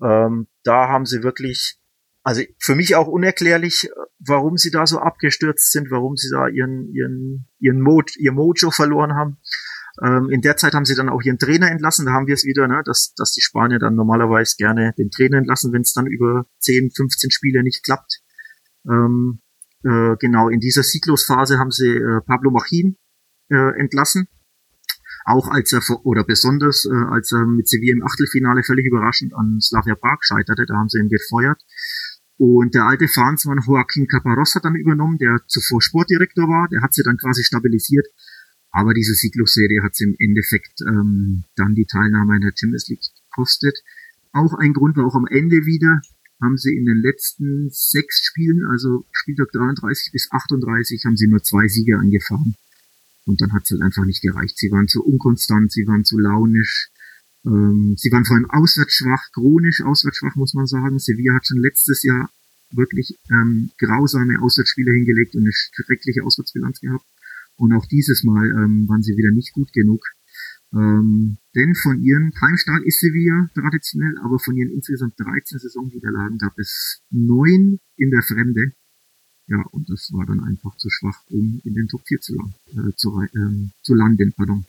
Ähm, da haben sie wirklich, also für mich auch unerklärlich, warum sie da so abgestürzt sind, warum sie da ihren, ihren, ihren Mo ihr Mojo verloren haben. Ähm, in der Zeit haben sie dann auch ihren Trainer entlassen. Da haben wir es wieder, ne, dass, dass die Spanier dann normalerweise gerne den Trainer entlassen, wenn es dann über 10, 15 Spiele nicht klappt. Ähm, äh, genau, in dieser Sieglos-Phase haben sie äh, Pablo Machin äh, entlassen. Auch als er, oder besonders, äh, als er mit Sevilla im Achtelfinale völlig überraschend an Slavia Prag scheiterte, da haben sie ihn gefeuert. Und der alte Fahnsmann Joaquin Caparros hat dann übernommen, der zuvor Sportdirektor war, der hat sie dann quasi stabilisiert. Aber diese Sieglos-Serie hat sie im Endeffekt ähm, dann die Teilnahme in der Champions League gekostet. Auch ein Grund war auch am Ende wieder, haben sie in den letzten sechs Spielen, also Spieltag 33 bis 38, haben sie nur zwei Siege eingefahren. Und dann hat es halt einfach nicht gereicht. Sie waren zu unkonstant, sie waren zu launisch. Ähm, sie waren vor allem auswärts schwach, chronisch auswärts schwach, muss man sagen. Sevilla hat schon letztes Jahr wirklich ähm, grausame Auswärtsspiele hingelegt und eine schreckliche Auswärtsbilanz gehabt. Und auch dieses Mal ähm, waren sie wieder nicht gut genug. Ähm, denn von ihren Heimstart ist Sevilla traditionell, aber von ihren insgesamt 13 Saisonniederlagen gab es neun in der Fremde. Ja, und das war dann einfach zu schwach, um in den Top 4 zu, äh, zu, äh, zu landen. Pardon.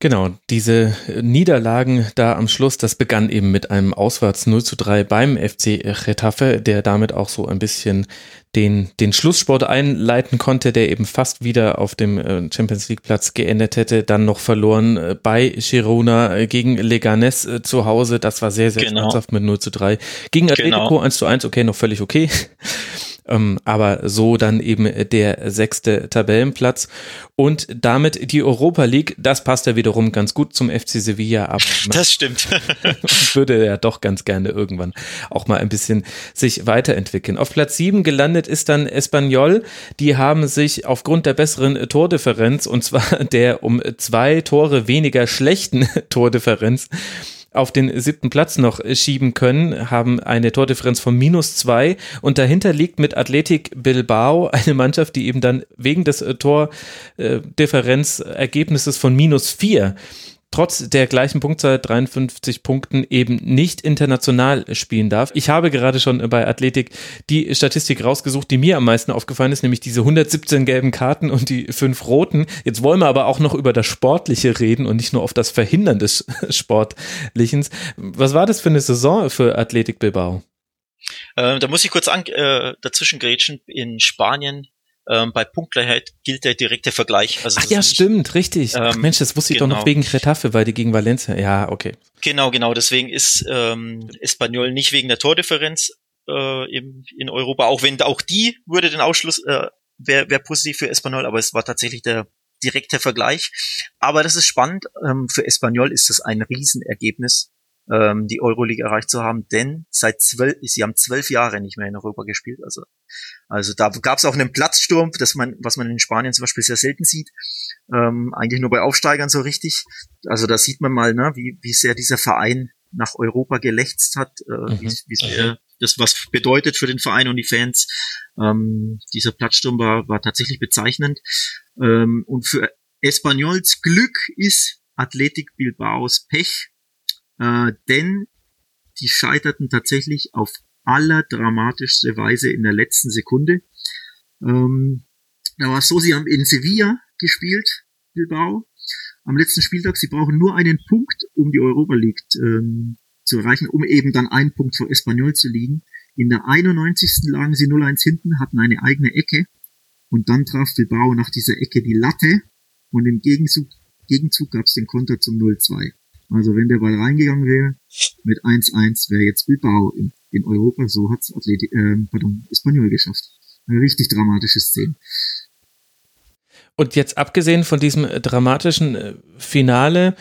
Genau, diese Niederlagen da am Schluss, das begann eben mit einem Auswärts 0 zu 3 beim FC Retafe, der damit auch so ein bisschen den, den Schlusssport einleiten konnte, der eben fast wieder auf dem äh, Champions League Platz geendet hätte, dann noch verloren äh, bei Girona äh, gegen Leganes zu Hause, das war sehr, sehr genau. mit 0 zu 3. Gegen Atletico genau. 1 zu 1, okay, noch völlig okay. Ähm, aber so dann eben der sechste Tabellenplatz und damit die Europa League. Das passt ja wiederum ganz gut zum FC Sevilla, aber das stimmt. würde ja doch ganz gerne irgendwann auch mal ein bisschen sich weiterentwickeln. Auf Platz sieben gelandet ist dann Espanyol. Die haben sich aufgrund der besseren Tordifferenz und zwar der um zwei Tore weniger schlechten Tordifferenz auf den siebten Platz noch schieben können, haben eine Tordifferenz von minus zwei. Und dahinter liegt mit Athletic Bilbao eine Mannschaft, die eben dann wegen des äh, Tordifferenzergebnisses von minus vier trotz der gleichen Punktzahl 53 Punkten eben nicht international spielen darf. Ich habe gerade schon bei Athletik die Statistik rausgesucht, die mir am meisten aufgefallen ist, nämlich diese 117 gelben Karten und die fünf roten. Jetzt wollen wir aber auch noch über das Sportliche reden und nicht nur auf das Verhindern des Sportlichen. Was war das für eine Saison für Athletik Bilbao? Äh, da muss ich kurz an, äh, dazwischen grätschen. In Spanien ähm, bei Punktgleichheit gilt der direkte Vergleich. Also Ach ja, stimmt, richtig. Ähm, Ach Mensch, das wusste ich genau. doch noch genau. wegen Retafe, weil die gegen Valencia. Ja, okay. Genau, genau. Deswegen ist ähm, Espanyol nicht wegen der Tordifferenz äh, im, in Europa, auch wenn auch die würde den Ausschluss äh, wäre wär positiv für Espanyol, aber es war tatsächlich der direkte Vergleich. Aber das ist spannend. Ähm, für Espanyol ist das ein Riesenergebnis ähm, die Euroleague erreicht zu haben, denn seit zwölf, sie haben zwölf Jahre nicht mehr in Europa gespielt. Also, also da gab es auch einen Platzsturm, das man, was man in Spanien zum Beispiel sehr selten sieht. Ähm, eigentlich nur bei Aufsteigern so richtig. Also da sieht man mal, ne, wie, wie sehr dieser Verein nach Europa gelächzt hat, äh, mhm. wie, wie sehr das was bedeutet für den Verein und die Fans. Ähm, dieser Platzsturm war, war tatsächlich bezeichnend. Ähm, und für Espanyols Glück ist Athletic Bilbaos Pech äh, denn die scheiterten tatsächlich auf allerdramatischste Weise in der letzten Sekunde. Ähm, da war es so, sie haben in Sevilla gespielt, Bilbao, am letzten Spieltag. Sie brauchen nur einen Punkt, um die Europa League ähm, zu erreichen, um eben dann einen Punkt vor Espanyol zu liegen. In der 91. lagen sie 0-1 hinten, hatten eine eigene Ecke und dann traf Bilbao nach dieser Ecke die Latte und im Gegenzug, Gegenzug gab es den Konter zum 0-2. Also wenn der Ball reingegangen wäre, mit 1-1 wäre jetzt Bilbao in, in Europa, so hat's Athletik, äh, pardon, Espanyol geschafft. Eine richtig dramatische Szene. Und jetzt abgesehen von diesem dramatischen äh, Finale,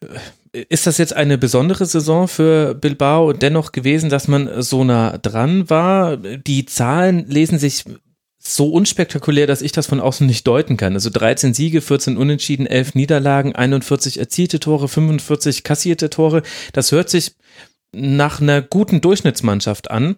äh, ist das jetzt eine besondere Saison für Bilbao dennoch gewesen, dass man so nah dran war? Die Zahlen lesen sich so unspektakulär, dass ich das von außen nicht deuten kann. Also 13 Siege, 14 Unentschieden, 11 Niederlagen, 41 erzielte Tore, 45 kassierte Tore. Das hört sich nach einer guten Durchschnittsmannschaft an,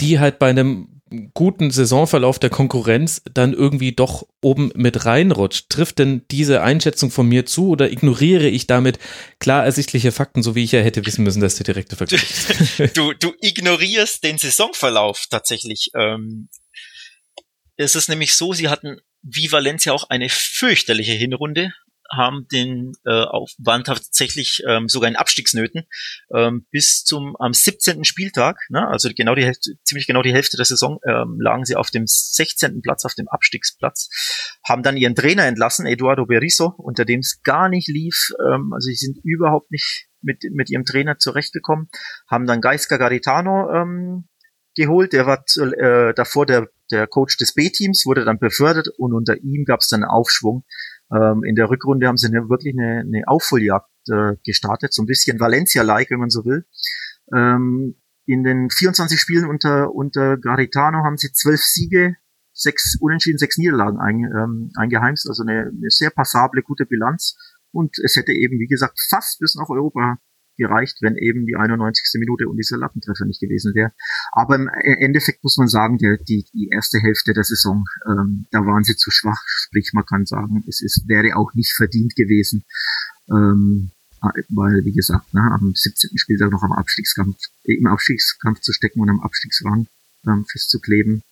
die halt bei einem guten Saisonverlauf der Konkurrenz dann irgendwie doch oben mit reinrutscht. Trifft denn diese Einschätzung von mir zu oder ignoriere ich damit klar ersichtliche Fakten, so wie ich ja hätte wissen müssen, dass der direkte Vergleich ist? Du, du ignorierst den Saisonverlauf tatsächlich. Ähm, es ist nämlich so, sie hatten wie Valencia auch eine fürchterliche Hinrunde haben den äh, auf, waren tatsächlich ähm, sogar in Abstiegsnöten ähm, bis zum am 17. Spieltag, ne, also genau die Hälfte, ziemlich genau die Hälfte der Saison ähm, lagen sie auf dem 16. Platz, auf dem Abstiegsplatz, haben dann ihren Trainer entlassen, Eduardo Berizzo, unter dem es gar nicht lief, ähm, also sie sind überhaupt nicht mit mit ihrem Trainer zurechtgekommen, haben dann Gaisca Garitano ähm, geholt, der war äh, davor der der Coach des B-Teams, wurde dann befördert und unter ihm gab es dann einen Aufschwung ähm, in der Rückrunde haben sie eine, wirklich eine, eine Aufholjagd äh, gestartet, so ein bisschen Valencia-like, wenn man so will. Ähm, in den 24 Spielen unter, unter Garitano haben sie zwölf Siege, sechs Unentschieden, sechs Niederlagen ein, ähm, eingeheimst, also eine, eine sehr passable, gute Bilanz. Und es hätte eben, wie gesagt, fast bis nach Europa gereicht, wenn eben die 91. Minute und dieser Lappentreffer nicht gewesen wäre. Aber im Endeffekt muss man sagen, der, die, die erste Hälfte der Saison, ähm, da waren sie zu schwach. Sprich, man kann sagen, es ist, wäre auch nicht verdient gewesen. Ähm, weil, wie gesagt, ne, am 17. Spieltag noch am Abstiegskampf, im Abstiegskampf zu stecken und am Abstiegsrang ähm, festzukleben,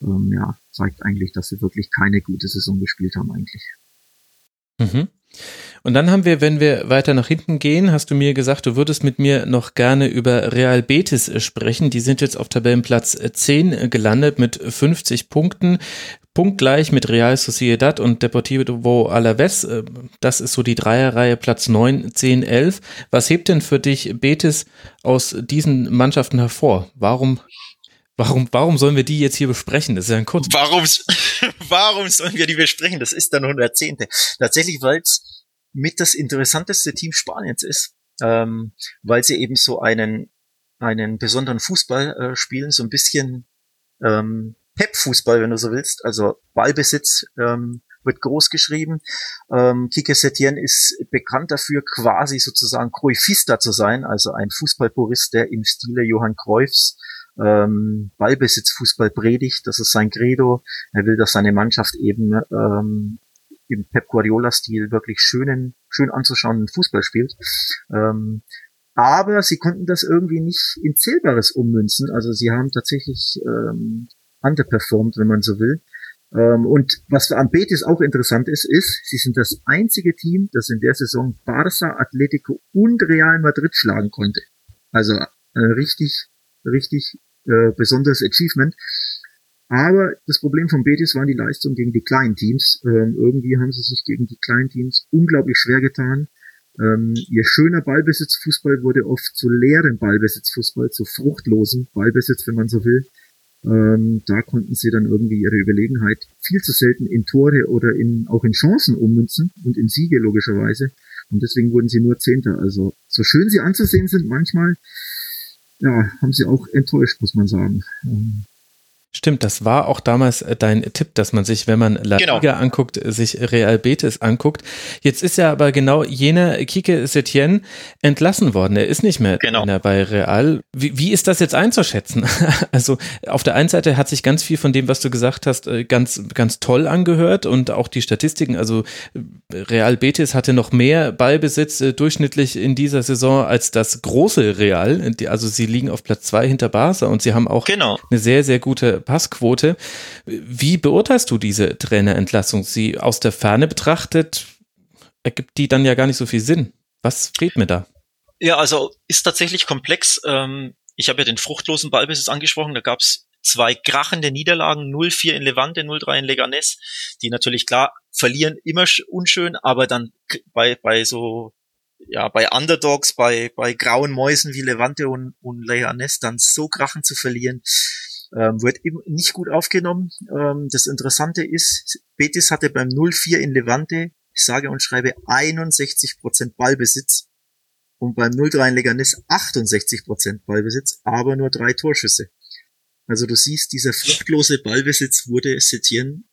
ähm, ja, zeigt eigentlich, dass sie wirklich keine gute Saison gespielt haben eigentlich. Mhm. Und dann haben wir, wenn wir weiter nach hinten gehen, hast du mir gesagt, du würdest mit mir noch gerne über Real Betis sprechen. Die sind jetzt auf Tabellenplatz 10 gelandet mit 50 Punkten. Punktgleich mit Real Sociedad und Deportivo Alaves. Das ist so die Dreierreihe Platz 9, 10, 11. Was hebt denn für dich Betis aus diesen Mannschaften hervor? Warum Warum, warum sollen wir die jetzt hier besprechen? Das ist ja ein kurz. Warum, warum sollen wir die besprechen? Das ist der Zehnte. Tatsächlich, weil es mit das interessanteste Team Spaniens ist, ähm, weil sie eben so einen, einen besonderen Fußball äh, spielen, so ein bisschen ähm, Pep-Fußball, wenn du so willst. Also Ballbesitz ähm, wird groß geschrieben. Ähm, Kike Setien ist bekannt dafür, quasi sozusagen Cruyffista zu sein, also ein Fußballpurist, der im Stile Johann Cruyffs ähm, Ballbesitzfußball predigt. Das ist sein Credo. Er will, dass seine Mannschaft eben ähm, im Pep Guardiola-Stil wirklich schönen, schön anzuschauenden Fußball spielt. Ähm, aber sie konnten das irgendwie nicht in Zählbares ummünzen. Also sie haben tatsächlich ähm, underperformed, wenn man so will. Ähm, und was für Betis auch interessant ist, ist, sie sind das einzige Team, das in der Saison Barça, Atletico und Real Madrid schlagen konnte. Also äh, richtig, richtig äh, besonderes Achievement. Aber das Problem von Betis waren die Leistungen gegen die kleinen Teams. Ähm, irgendwie haben sie sich gegen die kleinen Teams unglaublich schwer getan. Ähm, ihr schöner Ballbesitzfußball wurde oft zu leeren Ballbesitzfußball, zu fruchtlosem Ballbesitz, wenn man so will. Ähm, da konnten sie dann irgendwie ihre Überlegenheit viel zu selten in Tore oder in, auch in Chancen ummünzen und in Siege logischerweise. Und deswegen wurden sie nur Zehnter. Also so schön sie anzusehen sind manchmal, ja, haben sie auch enttäuscht, muss man sagen. Stimmt, das war auch damals äh, dein Tipp, dass man sich, wenn man La genau. Liga anguckt, sich Real Betis anguckt. Jetzt ist ja aber genau jener Kike Setien entlassen worden. Er ist nicht mehr genau. bei Real. Wie, wie ist das jetzt einzuschätzen? Also auf der einen Seite hat sich ganz viel von dem, was du gesagt hast, äh, ganz, ganz toll angehört und auch die Statistiken. Also äh, Real Betis hatte noch mehr Ballbesitz durchschnittlich in dieser Saison als das große Real. Also sie liegen auf Platz zwei hinter Barca und sie haben auch genau. eine sehr, sehr gute Passquote. Wie beurteilst du diese Trainerentlassung? Sie aus der Ferne betrachtet, ergibt die dann ja gar nicht so viel Sinn. Was fehlt mir da? Ja, also ist tatsächlich komplex. Ähm, ich habe ja den fruchtlosen Ballbesitz angesprochen. Da gab es zwei krachende Niederlagen, 0-4 in Levante, 0-3 in Leganés, die natürlich klar verlieren immer unschön, aber dann bei, bei so, ja, bei Underdogs, bei, bei grauen Mäusen wie Levante und, und Leganés dann so krachen zu verlieren, Ähm, wird eben nicht gut aufgenommen. Ähm, das Interessante ist, Betis hatte beim 0-4 in Levante, ich sage und schreibe 61% Ballbesitz und beim 0-3 in Leganis 68% Ballbesitz, aber nur drei Torschüsse. Also du siehst, dieser fruchtlose Ballbesitz wurde Setien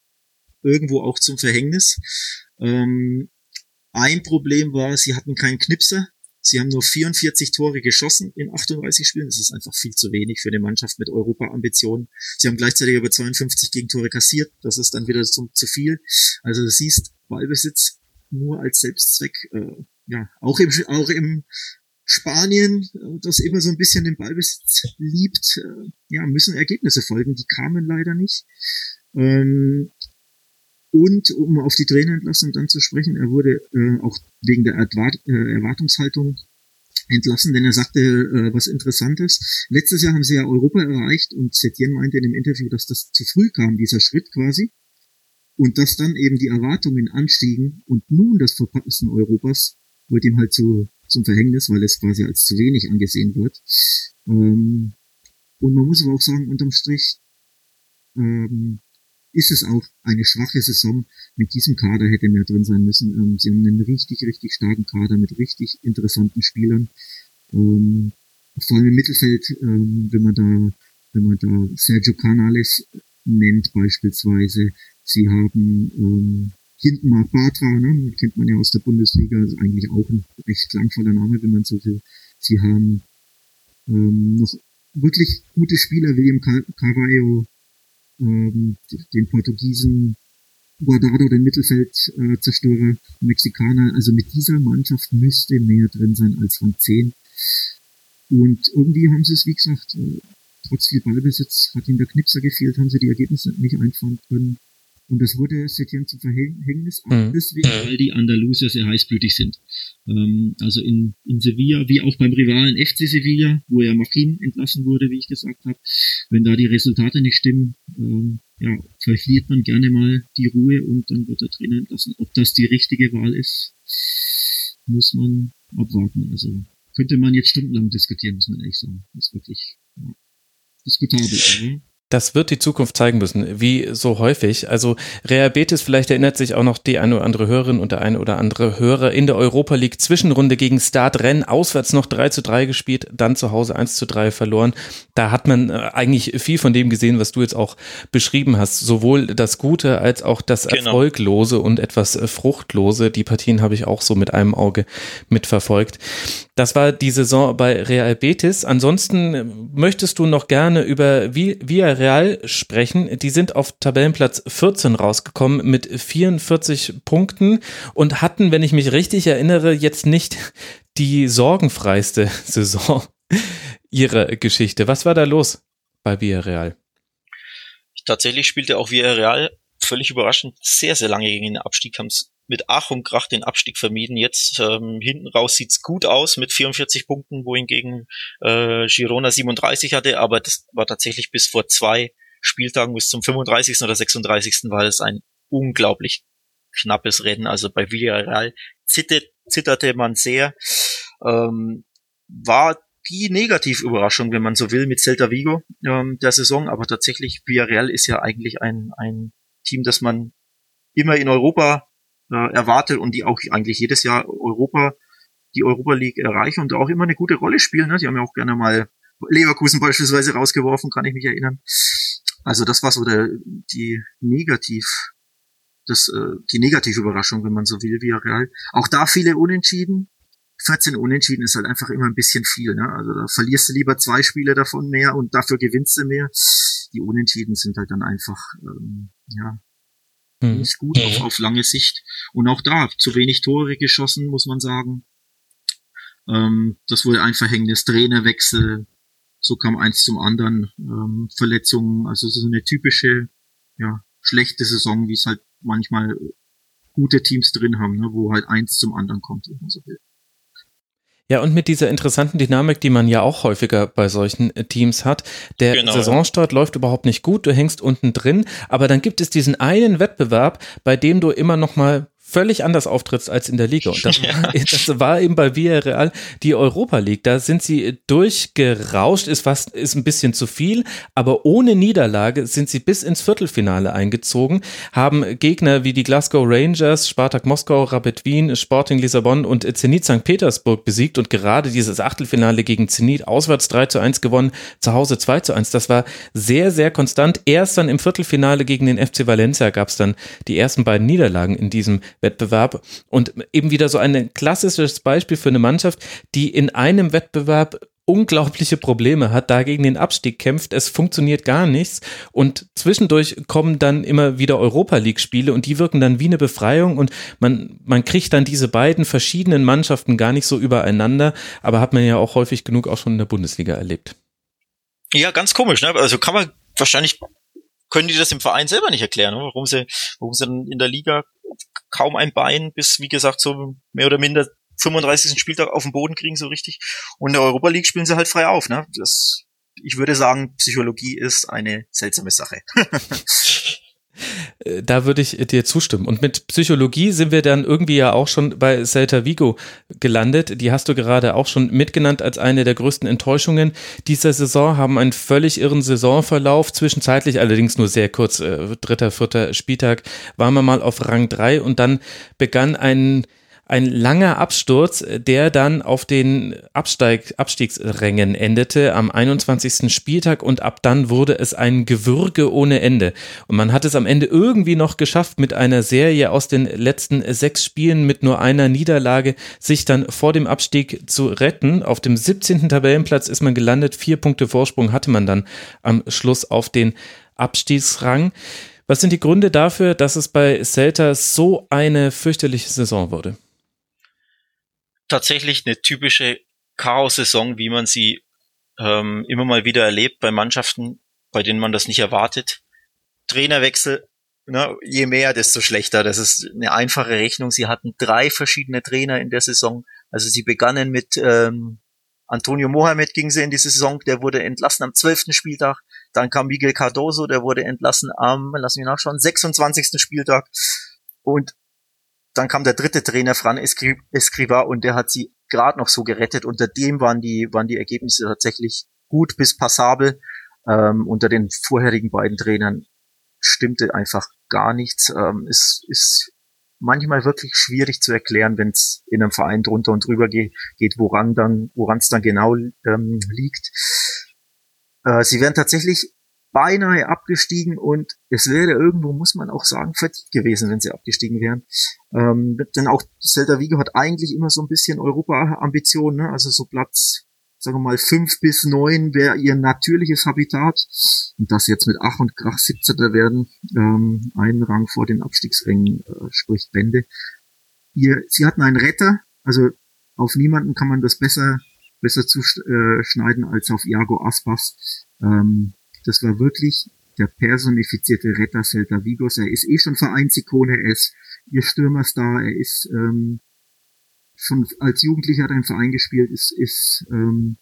irgendwo auch zum Verhängnis. Ähm, ein Problem war, sie hatten keinen Knipser. Sie haben nur 44 Tore geschossen in 38 Spielen. Das ist einfach viel zu wenig für eine Mannschaft mit Europa-Ambitionen. Sie haben gleichzeitig über 52 Gegentore kassiert. Das ist dann wieder zu, zu viel. Also du siehst, Ballbesitz nur als Selbstzweck. Äh, ja, auch im, auch im Spanien, äh, das immer so ein bisschen den Ballbesitz liebt, äh, ja, müssen Ergebnisse folgen. Die kamen leider nicht. Ähm, und um auf die Trainerentlassung dann zu sprechen, er wurde äh, auch wegen der Erwart äh, Erwartungshaltung entlassen, denn er sagte äh, was Interessantes. Letztes Jahr haben sie ja Europa erreicht und Setien meinte in dem Interview, dass das zu früh kam, dieser Schritt quasi. Und dass dann eben die Erwartungen anstiegen und nun das Verpassen Europas wird ihm halt zu, zum Verhängnis, weil es quasi als zu wenig angesehen wird. Ähm, und man muss aber auch sagen, unterm Strich, ähm, ist es auch eine schwache Saison. Mit diesem Kader hätte mehr drin sein müssen. Ähm, sie haben einen richtig, richtig starken Kader mit richtig interessanten Spielern. Ähm, vor allem im Mittelfeld, ähm, wenn man da, wenn man da Sergio Canales nennt beispielsweise. Sie haben ähm, hinten Marc Bartra, ne, kennt man ja aus der Bundesliga, ist eigentlich auch ein recht klangvoller Name, wenn man so will. Sie haben ähm, noch wirklich gute Spieler, William Carvalho, ähm, den Portugiesen Guardado, den Mittelfeldzerstörer, äh, Mexikaner. Also mit dieser Mannschaft müsste mehr drin sein als von 10. Und irgendwie haben sie es, wie gesagt, äh, trotz viel Ballbesitz hat ihnen der Knipser gefehlt, haben sie die Ergebnisse nicht einfahren können. Und das wurde Setien zum Verhängnis, mhm. deswegen, weil die Andalusier sehr heißblütig sind. Ähm, also in, in Sevilla, wie auch beim Rivalen FC Sevilla, wo ja Machin entlassen wurde, wie ich gesagt habe, wenn da die Resultate nicht stimmen, ähm, ja, verliert man gerne mal die Ruhe und dann wird der Trainer entlassen. Ob das die richtige Wahl ist, muss man abwarten. Also könnte man jetzt stundenlang diskutieren, muss man ehrlich sagen. Das ist wirklich ja, diskutabel. Aber das wird die Zukunft zeigen müssen, wie so häufig. Also Real Betis, vielleicht erinnert sich auch noch die eine oder andere Hörerin und der eine oder andere Hörer in der Europa League Zwischenrunde gegen Start Renn, auswärts noch 3 zu 3 gespielt, dann zu Hause 1 zu 3 verloren. Da hat man äh, eigentlich viel von dem gesehen, was du jetzt auch beschrieben hast. Sowohl das Gute als auch das genau. Erfolglose und etwas äh, Fruchtlose. Die Partien habe ich auch so mit einem Auge mitverfolgt. Das war die Saison bei Real Betis. Ansonsten äh, möchtest du noch gerne über Villarreal sprechen. Die sind auf Tabellenplatz 14 rausgekommen mit 44 Punkten und hatten, wenn ich mich richtig erinnere, jetzt nicht die sorgenfreiste Saison ihrer Geschichte. Was war da los bei Villarreal? Tatsächlich spielte auch Villarreal völlig überraschend sehr, sehr lange gegen den Abstieg, haben es mit Ach und Krach den Abstieg vermieden. Jetzt ähm, hinten raus sieht's gut aus mit 44 Punkten, wohingegen äh, Girona 37 hatte, aber das war tatsächlich bis vor zwei Spieltagen bis zum 35. oder 36. war es ein unglaublich knappes Rennen. Also bei Villarreal zittert, zitterte man sehr. Ähm, war die Negativüberraschung, wenn man so will, mit Celta Vigo ähm, der Saison, aber tatsächlich Villarreal ist ja eigentlich ein, ein Team, das man immer in Europa äh, erwartet und die auch eigentlich jedes Jahr Europa, die Europa League erreichen und auch immer eine gute Rolle spielen. Ne? Die haben ja auch gerne mal Leverkusen beispielsweise rausgeworfen, kann ich mich erinnern. Also das war so der, die negativ, das, äh, die negative Überraschung, wenn man so will, wie Real. Auch da viele Unentschieden. 14 Unentschieden ist halt einfach immer ein bisschen viel. Ne? Also da verlierst du lieber zwei Spiele davon mehr und dafür gewinnst du mehr. Die Unentschieden sind halt dann einfach, ähm, ja, hm. nicht gut auf, auf lange Sicht. Und auch da zu wenig Tore geschossen, muss man sagen. Ähm, das wurde ein Verhängnis. Trainerwechsel, so kam eins zum anderen. Ähm, Verletzungen, also so eine typische, ja, schlechte Saison, wie es halt manchmal gute Teams drin haben, ne, wo halt eins zum anderen kommt, wenn man so will. Ja, und mit dieser interessanten Dynamik, die man ja auch häufiger bei solchen äh, Teams hat. Der genau, Saisonstart läuft überhaupt nicht gut, du hängst unten drin, aber dann gibt es diesen einen Wettbewerb, bei dem du immer noch mal völlig anders auftrittst als in der Liga. Und das, ja. war, das war eben bei Villarreal die Europa League. Da sind sie durchgerauscht, ist fast, ist ein bisschen zu viel, aber ohne Niederlage sind sie bis ins Viertelfinale eingezogen, haben Gegner wie die Glasgow Rangers, Spartak Moskau, Rapid Wien, Sporting Lissabon und Zenit St. Petersburg besiegt und gerade dieses Achtelfinale gegen Zenit auswärts 3 zu 1 gewonnen, zu Hause 2 zu 1. Das war sehr, sehr konstant. Erst dann im Viertelfinale gegen den FC Valencia gab es dann die ersten beiden Niederlagen in diesem Wettbewerb und eben wieder so ein klassisches Beispiel für eine Mannschaft, die in einem Wettbewerb unglaubliche Probleme hat, da gegen den Abstieg kämpft. Es funktioniert gar nichts und zwischendurch kommen dann immer wieder Europa League Spiele und die wirken dann wie eine Befreiung und man, man kriegt dann diese beiden verschiedenen Mannschaften gar nicht so übereinander, aber hat man ja auch häufig genug auch schon in der Bundesliga erlebt. Ja, ganz komisch, ne? Also kann man wahrscheinlich können die das im Verein selber nicht erklären, warum sie, warum sie dann in der Liga kaum ein Bein bis, wie gesagt, so mehr oder minder 35. Spieltag auf den Boden kriegen, so richtig. Und in der Europa League spielen sie halt frei auf. Ne? Das, ich würde sagen, Psychologie ist eine seltsame Sache. Äh, da würde ich dir zustimmen. Und mit Psychologie sind wir dann irgendwie ja auch schon bei Celta Vigo gelandet. Die hast du gerade auch schon mitgenannt als eine der größten Enttäuschungen dieser Saison, haben einen völlig irren Saisonverlauf, zwischenzeitlich allerdings nur sehr kurz, äh, dritter, vierter Spieltag, waren wir mal auf Rang drei und dann begann ein ein langer Absturz, der dann auf den Absteig, Abstiegsrängen endete am 21. Spieltag und ab dann wurde es ein Gewürge ohne Ende. Und man hat es am Ende irgendwie noch geschafft, mit einer Serie aus den letzten sechs Spielen mit nur einer Niederlage sich dann vor dem Abstieg zu retten. Auf dem 17. Tabellenplatz ist man gelandet. Vier Punkte Vorsprung hatte man dann am Schluss auf den Abstiegsrang. Was sind die Gründe dafür, dass es bei Celta so eine fürchterliche Saison wurde? Tatsächlich eine typische Chaos-Saison, wie man sie ähm, immer mal wieder erlebt bei Mannschaften, bei denen man das nicht erwartet. Trainerwechsel, ne, je mehr, desto schlechter. Das ist eine einfache Rechnung. Sie hatten drei verschiedene Trainer in der Saison. Also sie begannen mit ähm, Antonio Mohamed ging sie in die Saison, der wurde entlassen am 12. Spieltag. Dann kam Miguel Cardoso, der wurde entlassen am, lass mich nachschauen, 26. Spieltag. Und dann kam der dritte Trainer, Fran Escriva, und der hat sie gerade noch so gerettet. Unter dem waren die, waren die Ergebnisse tatsächlich gut bis passabel. Ähm, unter den vorherigen beiden Trainern stimmte einfach gar nichts. Ähm, es ist manchmal wirklich schwierig zu erklären, wenn es in einem Verein drunter und drüber geht, geht woran dann, woran es dann genau ähm, liegt. Äh, sie werden tatsächlich beinahe abgestiegen und es wäre irgendwo, muss man auch sagen, verdient gewesen, wenn sie abgestiegen wären. Ähm, denn auch Celta Vigo hat eigentlich immer so ein bisschen Europa-Ambitionen, ne? also so Platz, sagen wir mal, fünf bis neun wäre ihr natürliches Habitat. Und das jetzt mit Ach und Krach 17. werden, ähm, einen Rang vor den Abstiegsrängen, äh, spricht Bände. Ihr, sie hatten einen Retter, also auf niemanden kann man das besser besser zuschneiden als auf Iago Aspas. Ähm, das war wirklich der personifizierte Retter Celta Vigos. Er ist eh schon Vereinsikone, er ist ihr Stürmerstar, er ist ähm, schon als Jugendlicher hat er im Verein gespielt, ist, ist ähm,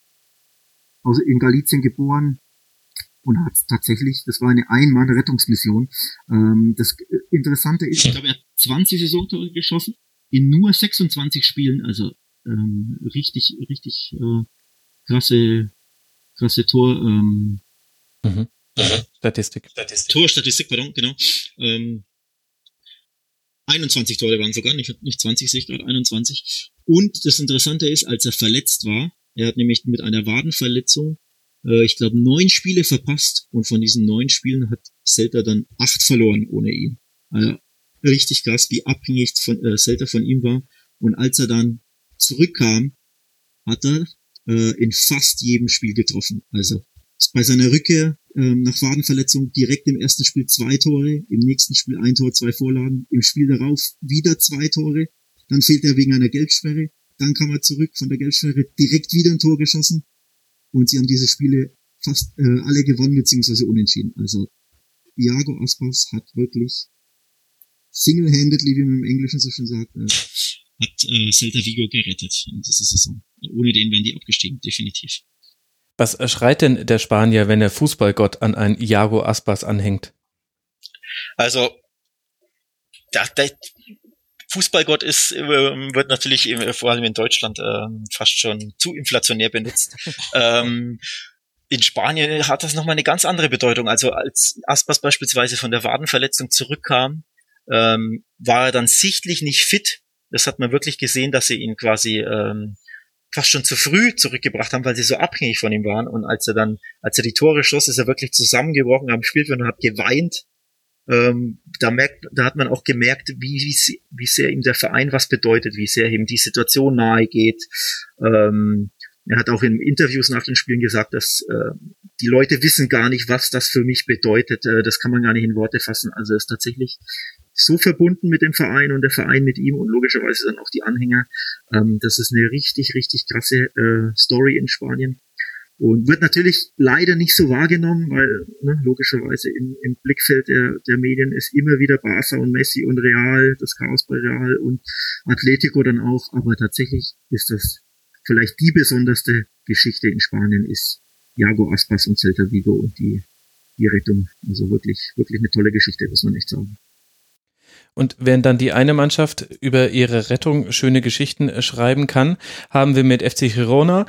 also in Galizien geboren und hat tatsächlich, das war eine Ein-Mann-Rettungsmission. Ähm, das Interessante ist, ich glaube, er hat 20 Saisontore geschossen in nur 26 Spielen, also ähm, richtig, richtig äh, krasse, krasse Tor, ähm, Mhm. Statistik. Statistik. Torstatistik, pardon, genau. Ähm, 21 Tore waren sogar, nicht, nicht 20, sehe ich gerade, 21. Und das Interessante ist, als er verletzt war, er hat nämlich mit einer Wadenverletzung, äh, ich glaube, neun Spiele verpasst und von diesen neun Spielen hat Celta dann acht verloren ohne ihn. Also richtig krass, wie abhängig von, äh, Celta von ihm war. Und als er dann zurückkam, hat er äh, in fast jedem Spiel getroffen. Also bei seiner Rückkehr ähm, nach Wadenverletzung direkt im ersten Spiel zwei Tore, im nächsten Spiel ein Tor, zwei Vorlagen, im Spiel darauf wieder zwei Tore, dann fehlt er wegen einer Gelbsperre, dann kam er zurück von der Gelbsperre, direkt wieder ein Tor geschossen und sie haben diese Spiele fast äh, alle gewonnen bzw. unentschieden. Also Iago Aspas hat wirklich single-handedly, wie man im Englischen so schön sagt, äh, hat äh, Celta Vigo gerettet in dieser Saison. Ohne den wären die abgestiegen, definitiv. Was schreit denn der Spanier, wenn der Fußballgott an ein Iago Aspas anhängt? Also, da, da, Fußballgott ist, äh, wird natürlich vor allem in Deutschland äh, fast schon zu inflationär benutzt. ähm, in Spanien hat das nochmal eine ganz andere Bedeutung. Also als Aspas beispielsweise von der Wadenverletzung zurückkam, ähm, war er dann sichtlich nicht fit. Das hat man wirklich gesehen, dass sie ihn quasi ähm, fast schon zu früh zurückgebracht haben, weil sie so abhängig von ihm waren. Und als er dann, als er die Tore schoss, ist er wirklich zusammengebrochen am Spielfeld und hat geweint. Ähm, da merkt, da hat man auch gemerkt, wie, wie, wie sehr ihm der Verein was bedeutet, wie sehr ihm die Situation nahe geht. Ähm, er hat auch in Interviews nach den Spielen gesagt, dass äh, die Leute wissen gar nicht, was das für mich bedeutet. Äh, das kann man gar nicht in Worte fassen. Also ist tatsächlich so verbunden mit dem Verein und der Verein mit ihm und logischerweise dann auch die Anhänger. Ähm, das ist eine richtig, richtig krasse äh, Story in Spanien. Und wird natürlich leider nicht so wahrgenommen, weil ne, logischerweise im, im Blickfeld der, der Medien ist immer wieder Barca und Messi und Real, das Chaos bei Real und Atletico dann auch. Aber tatsächlich ist das vielleicht die besonderste Geschichte in Spanien ist Iago Aspas und Celta Vigo und die, die Rettung. Also wirklich, wirklich eine tolle Geschichte, muss man echt sagen. Und während dann die eine Mannschaft über ihre Rettung schöne Geschichten schreiben kann, haben wir mit FC Girona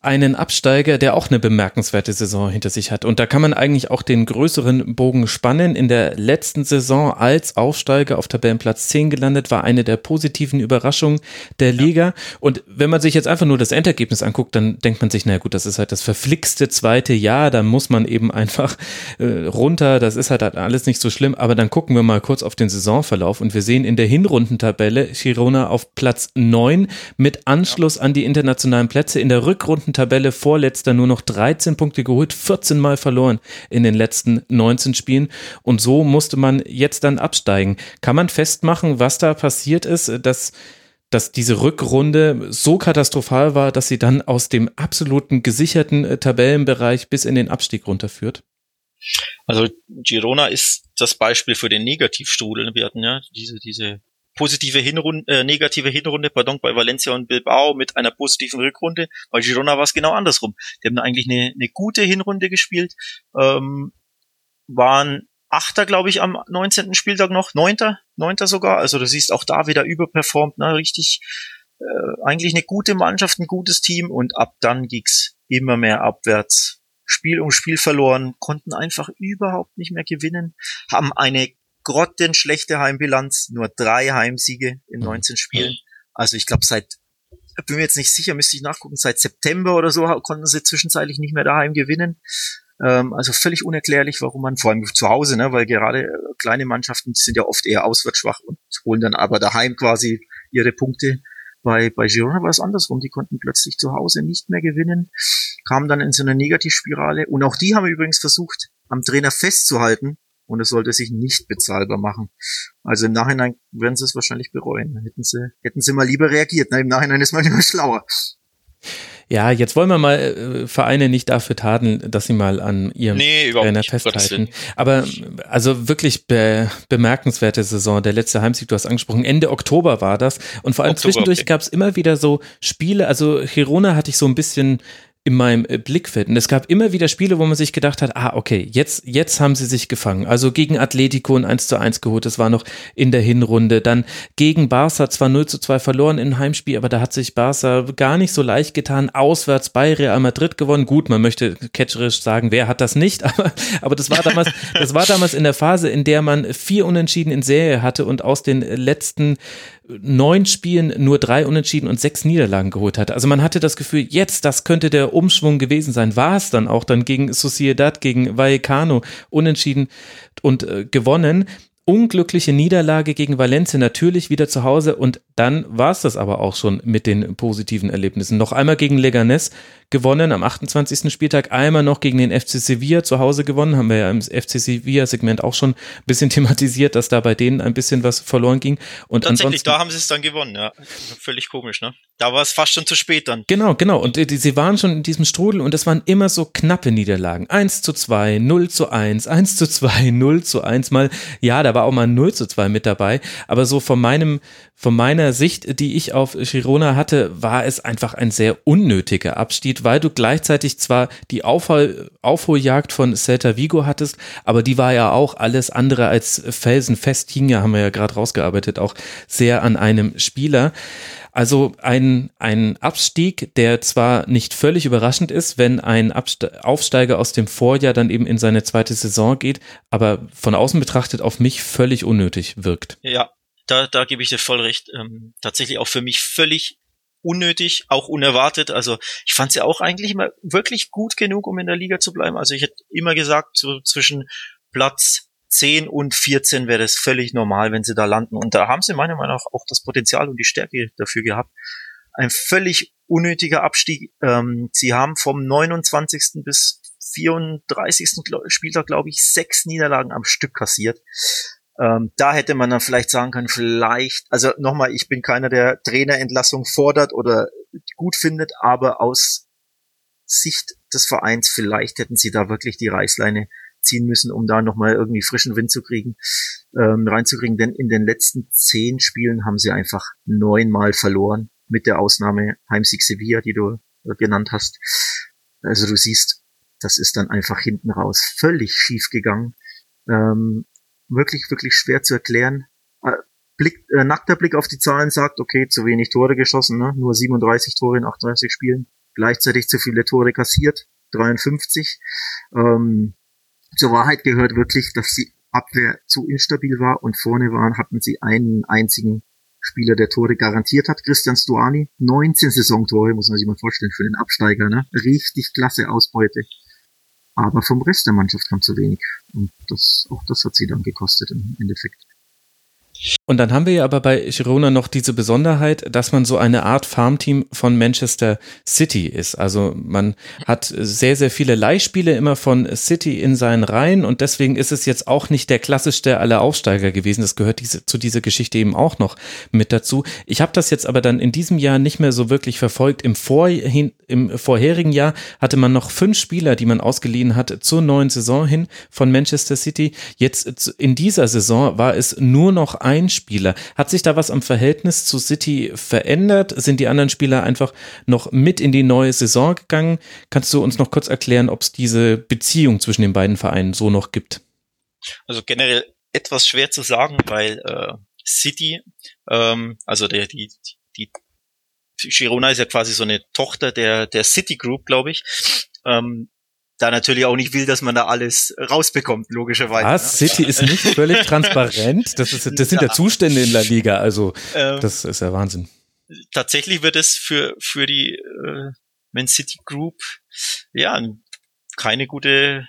einen Absteiger, der auch eine bemerkenswerte Saison hinter sich hat. Und da kann man eigentlich auch den größeren Bogen spannen. In der letzten Saison als Aufsteiger auf Tabellenplatz 10 gelandet, war eine der positiven Überraschungen der Liga. Ja. Und wenn man sich jetzt einfach nur das Endergebnis anguckt, dann denkt man sich, naja gut, das ist halt das verflixte zweite Jahr, da muss man eben einfach äh, runter, das ist halt alles nicht so schlimm. Aber dann gucken wir mal kurz auf den Saisonverlauf und wir sehen in der Hinrundentabelle Girona auf Platz 9 mit Anschluss ja. an die internationalen Plätze. In der Rückrunde Tabelle vorletzter nur noch 13 Punkte geholt, 14 Mal verloren in den letzten 19 Spielen und so musste man jetzt dann absteigen. Kann man festmachen, was da passiert ist, dass dass diese Rückrunde so katastrophal war, dass sie dann aus dem absoluten gesicherten äh, Tabellenbereich bis in den Abstieg runterführt? Also Girona ist das Beispiel für den Negativstrudel. Wir hatten ja diese, diese positive Hinrunde, äh, negative Hinrunde, pardon, bei Valencia und Bilbao mit einer positiven Rückrunde. Bei Girona war es genau andersrum. Die haben eigentlich eine, eine gute Hinrunde gespielt, ähm, waren Achter, glaube ich, am 19. Spieltag noch, Neunter, Neunter sogar. Also du siehst auch da wieder überperformt, ne, richtig, äh, eigentlich eine gute Mannschaft, ein gutes Team und ab dann ging's immer mehr abwärts. Spiel um Spiel verloren, konnten einfach überhaupt nicht mehr gewinnen, haben eine grottenschlechte Heimbilanz, nur drei Heimsiege in 19 mhm. Spielen. Also ich glaube seit, bin mir jetzt nicht sicher, müsste ich nachgucken, seit September oder so konnten sie zwischenzeitlich nicht mehr daheim gewinnen. Ähm, also völlig unerklärlich, warum man, vor allem zu Hause, ne, weil gerade äh, kleine Mannschaften sind ja oft eher auswärts schwach und holen dann aber daheim quasi ihre Punkte. Bei, bei Girona war es andersrum. Die konnten plötzlich zu Hause nicht mehr gewinnen, kamen dann in so eine Negativspirale. Und auch die haben übrigens versucht, am Trainer festzuhalten, und es sollte sich nicht bezahlbar machen. Also im Nachhinein werden sie es wahrscheinlich bereuen. Hätten sie, hätten sie mal lieber reagiert. Na, Im Nachhinein ist man immer schlauer. Ja, jetzt wollen wir mal äh, Vereine nicht dafür tadeln, dass sie mal an ihrem nee, Trainer festhalten. Aber also wirklich be bemerkenswerte Saison. Der letzte Heimsieg, du hast angesprochen, Ende Oktober war das. Und vor allem Oktober, zwischendurch okay. gab es immer wieder so Spiele. Also Girona hatte ich so ein bisschen in meinem äh, Blickfeld. Und es gab immer wieder Spiele, wo man sich gedacht hat, ah, okay, jetzt, jetzt haben sie sich gefangen. Also gegen Atletico ein 1 zu 1 geholt, das war noch in der Hinrunde. Dann gegen Barca zwar 0 zu 2 verloren im Heimspiel, aber da hat sich Barca gar nicht so leicht getan. Auswärts bei Real Madrid gewonnen. Gut, man möchte catcherisch sagen, wer hat das nicht, aber, aber das war damals, das war damals in der Phase, in der man vier Unentschieden in Serie hatte und aus den letzten neun Spielen nur drei Unentschieden und sechs Niederlagen geholt hatte. Also man hatte das Gefühl, jetzt, das könnte der Umschwung gewesen sein. War es dann auch dann gegen Sociedad, gegen Vallecano unentschieden und äh, gewonnen unglückliche Niederlage gegen Valencia natürlich wieder zu Hause und dann war es das aber auch schon mit den positiven Erlebnissen. Noch einmal gegen Leganes gewonnen am 28. Spieltag, einmal noch gegen den FC Sevilla zu Hause gewonnen, haben wir ja im FC Sevilla Segment auch schon ein bisschen thematisiert, dass da bei denen ein bisschen was verloren ging und tatsächlich da haben sie es dann gewonnen, ja. Völlig komisch, ne? Da war es fast schon zu spät dann. Genau, genau und die, sie waren schon in diesem Strudel und es waren immer so knappe Niederlagen. 1 zu 2, 0 zu 1, 1 zu 2, 0 zu 1 mal. Ja, da war war auch mal 0 zu 2 mit dabei. Aber so von meinem, von meiner Sicht, die ich auf Girona hatte, war es einfach ein sehr unnötiger Abstieg, weil du gleichzeitig zwar die Aufhol Aufholjagd von Celta Vigo hattest, aber die war ja auch alles andere als felsenfest, hing ja, haben wir ja gerade rausgearbeitet, auch sehr an einem Spieler. Also ein, ein Abstieg, der zwar nicht völlig überraschend ist, wenn ein Abste Aufsteiger aus dem Vorjahr dann eben in seine zweite Saison geht, aber von außen betrachtet auf mich völlig unnötig wirkt. Ja, da, da gebe ich dir voll recht. Ähm, tatsächlich auch für mich völlig unnötig, auch unerwartet. Also ich fand sie ja auch eigentlich immer wirklich gut genug, um in der Liga zu bleiben. Also ich hätte immer gesagt, so zwischen Platz 10 und 14 wäre das völlig normal, wenn sie da landen. Und da haben sie meiner Meinung nach auch das Potenzial und die Stärke dafür gehabt. Ein völlig unnötiger Abstieg. Ähm, sie haben vom 29. bis 34. Spieltag, glaube ich, sechs Niederlagen am Stück kassiert. Ähm, da hätte man dann vielleicht sagen können, vielleicht, also nochmal, ich bin keiner, der Trainerentlassung fordert oder gut findet, aber aus Sicht des Vereins, vielleicht hätten sie da wirklich die Reißleine ziehen müssen, um da nochmal irgendwie frischen Wind zu kriegen, ähm, reinzukriegen. Denn in den letzten zehn Spielen haben sie einfach neunmal verloren, mit der Ausnahme Heimsieg Sevilla, die du äh, genannt hast. Also du siehst, das ist dann einfach hinten raus völlig schief gegangen. Ähm, wirklich, wirklich schwer zu erklären. Äh, Blick, äh, nackter Blick auf die Zahlen sagt, okay, zu wenig Tore geschossen, ne? nur 37 Tore in 38 Spielen, gleichzeitig zu viele Tore kassiert, 53. Ähm, zur Wahrheit gehört wirklich, dass die Abwehr zu instabil war und vorne waren, hatten sie einen einzigen Spieler, der Tore garantiert hat, Christian Stuani. 19 Saisontore, muss man sich mal vorstellen, für den Absteiger. Ne? Richtig klasse Ausbeute. Aber vom Rest der Mannschaft kam zu wenig. Und das, auch das hat sie dann gekostet im Endeffekt. Und dann haben wir ja aber bei Girona noch diese Besonderheit, dass man so eine Art Farmteam von Manchester City ist. Also man hat sehr, sehr viele Leihspiele immer von City in seinen Reihen und deswegen ist es jetzt auch nicht der klassischste aller Aufsteiger gewesen. Das gehört diese, zu dieser Geschichte eben auch noch mit dazu. Ich habe das jetzt aber dann in diesem Jahr nicht mehr so wirklich verfolgt. Im, Vorhin, Im vorherigen Jahr hatte man noch fünf Spieler, die man ausgeliehen hat zur neuen Saison hin von Manchester City. Jetzt in dieser Saison war es nur noch ein Spieler. Hat sich da was am Verhältnis zu City verändert? Sind die anderen Spieler einfach noch mit in die neue Saison gegangen? Kannst du uns noch kurz erklären, ob es diese Beziehung zwischen den beiden Vereinen so noch gibt? Also generell etwas schwer zu sagen, weil äh, City, ähm, also der, die, die, die Girona ist ja quasi so eine Tochter der, der City Group, glaube ich. Ähm, da natürlich auch nicht will, dass man da alles rausbekommt, logischerweise. Was? Ne? City ist nicht völlig transparent? Das, ist, das sind ja Zustände in der Liga, also ähm, das ist ja Wahnsinn. Tatsächlich wird es für, für die äh, Man City Group ja keine gute,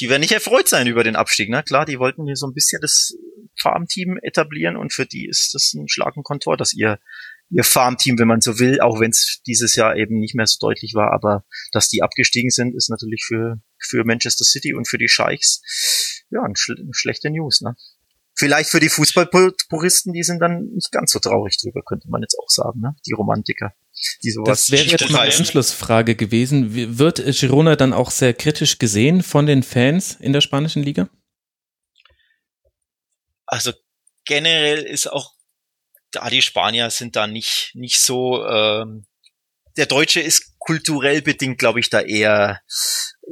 die werden nicht erfreut sein über den Abstieg, ne? Klar, die wollten hier so ein bisschen das Farmteam etablieren und für die ist das ein Schlag und Kontor, dass ihr ihr Farmteam, wenn man so will, auch wenn es dieses Jahr eben nicht mehr so deutlich war, aber dass die abgestiegen sind, ist natürlich für, für Manchester City und für die Scheichs ja ein, schl eine schlechte News, ne? Vielleicht für die Fußballpuristen, die sind dann nicht ganz so traurig drüber, könnte man jetzt auch sagen, ne? Die Romantiker. Die sowas das wäre jetzt meine Anschlussfrage gewesen. Wird Girona dann auch sehr kritisch gesehen von den Fans in der spanischen Liga? Also generell ist auch da die Spanier sind da nicht, nicht so, ähm, der Deutsche ist kulturell bedingt, glaube ich, da eher,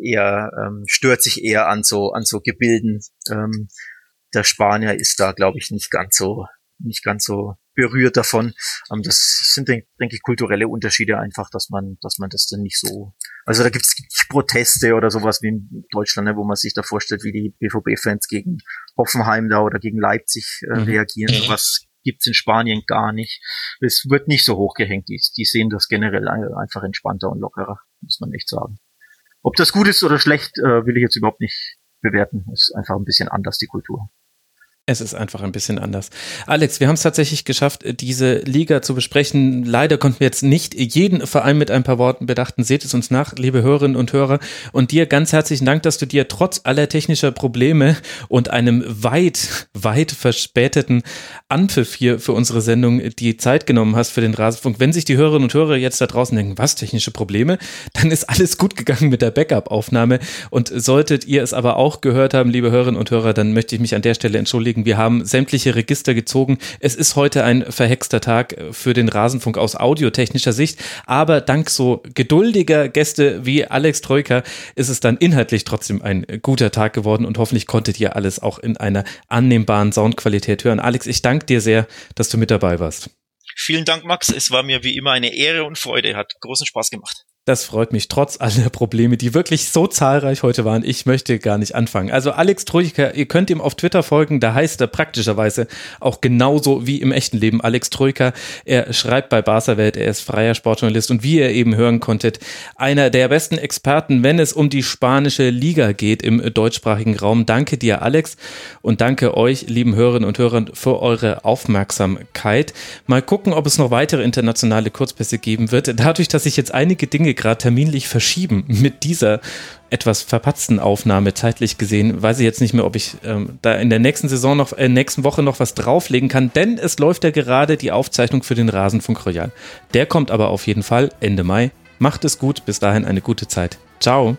eher, ähm, stört sich eher an so, an so Gebilden. Ähm, der Spanier ist da, glaube ich, nicht ganz so, nicht ganz so berührt davon. Ähm, das sind, denke denk ich, kulturelle Unterschiede einfach, dass man, dass man das dann nicht so. Also da gibt es Proteste oder sowas wie in Deutschland, ne, wo man sich da vorstellt, wie die BVB-Fans gegen Hoffenheim da oder gegen Leipzig äh, mhm. reagieren. Mhm. Gibt's in Spanien gar nicht. Es wird nicht so hochgehängt. Die, die sehen das generell einfach entspannter und lockerer, muss man echt sagen. Ob das gut ist oder schlecht, äh, will ich jetzt überhaupt nicht bewerten. Ist einfach ein bisschen anders, die Kultur. Es ist einfach ein bisschen anders. Alex, wir haben es tatsächlich geschafft, diese Liga zu besprechen. Leider konnten wir jetzt nicht jeden Verein mit ein paar Worten bedachten. Seht es uns nach, liebe Hörerinnen und Hörer. Und dir ganz herzlichen Dank, dass du dir trotz aller technischer Probleme und einem weit, weit verspäteten Anpfiff hier für unsere Sendung die Zeit genommen hast für den Rasenfunk. Wenn sich die Hörerinnen und Hörer jetzt da draußen denken, was, technische Probleme? Dann ist alles gut gegangen mit der Backup-Aufnahme. Und solltet ihr es aber auch gehört haben, liebe Hörerinnen und Hörer, dann möchte ich mich an der Stelle entschuldigen auflegen. Wir haben sämtliche Register gezogen. Es ist heute ein verhexter Tag für den Rasenfunk aus audiotechnischer Sicht. Aber dank so geduldiger Gäste wie Alex Troika ist es dann inhaltlich trotzdem ein guter Tag geworden und hoffentlich konntet ihr alles auch in einer annehmbaren Soundqualität hören. Alex, ich danke dir sehr, dass du mit dabei warst. Vielen Dank, Max. Es war mir wie immer eine Ehre und Freude. Hat großen Spaß gemacht. Das freut mich trotz aller Probleme, die wirklich so zahlreich heute waren. Ich möchte gar nicht anfangen. Also Alex Troika, ihr könnt ihm auf Twitter folgen. Da heißt er praktischerweise auch genauso wie im echten Leben Alex Troika. Er schreibt bei Barca Welt, er ist freier Sportjournalist und wie ihr eben hören konntet, einer der besten Experten, wenn es um die spanische Liga geht im deutschsprachigen Raum. Danke dir, Alex. Und danke euch, lieben Hörerinnen und Hörern, für eure Aufmerksamkeit. Mal gucken, ob es noch weitere internationale Kurzpässe geben wird. Dadurch, dass ich jetzt einige Dinge Dinge gerade terminlich verschieben mit dieser etwas verpatzten Aufnahme zeitlich gesehen. Weiß ich jetzt nicht mehr, ob ich ähm, da in der nächsten Saison noch, äh, nächsten Woche noch was drauflegen kann, denn es läuft ja gerade die Aufzeichnung für den Rasenfunk Royal. Der kommt aber auf jeden Fall Ende Mai. Macht es gut, bis dahin eine gute Zeit. Ciao.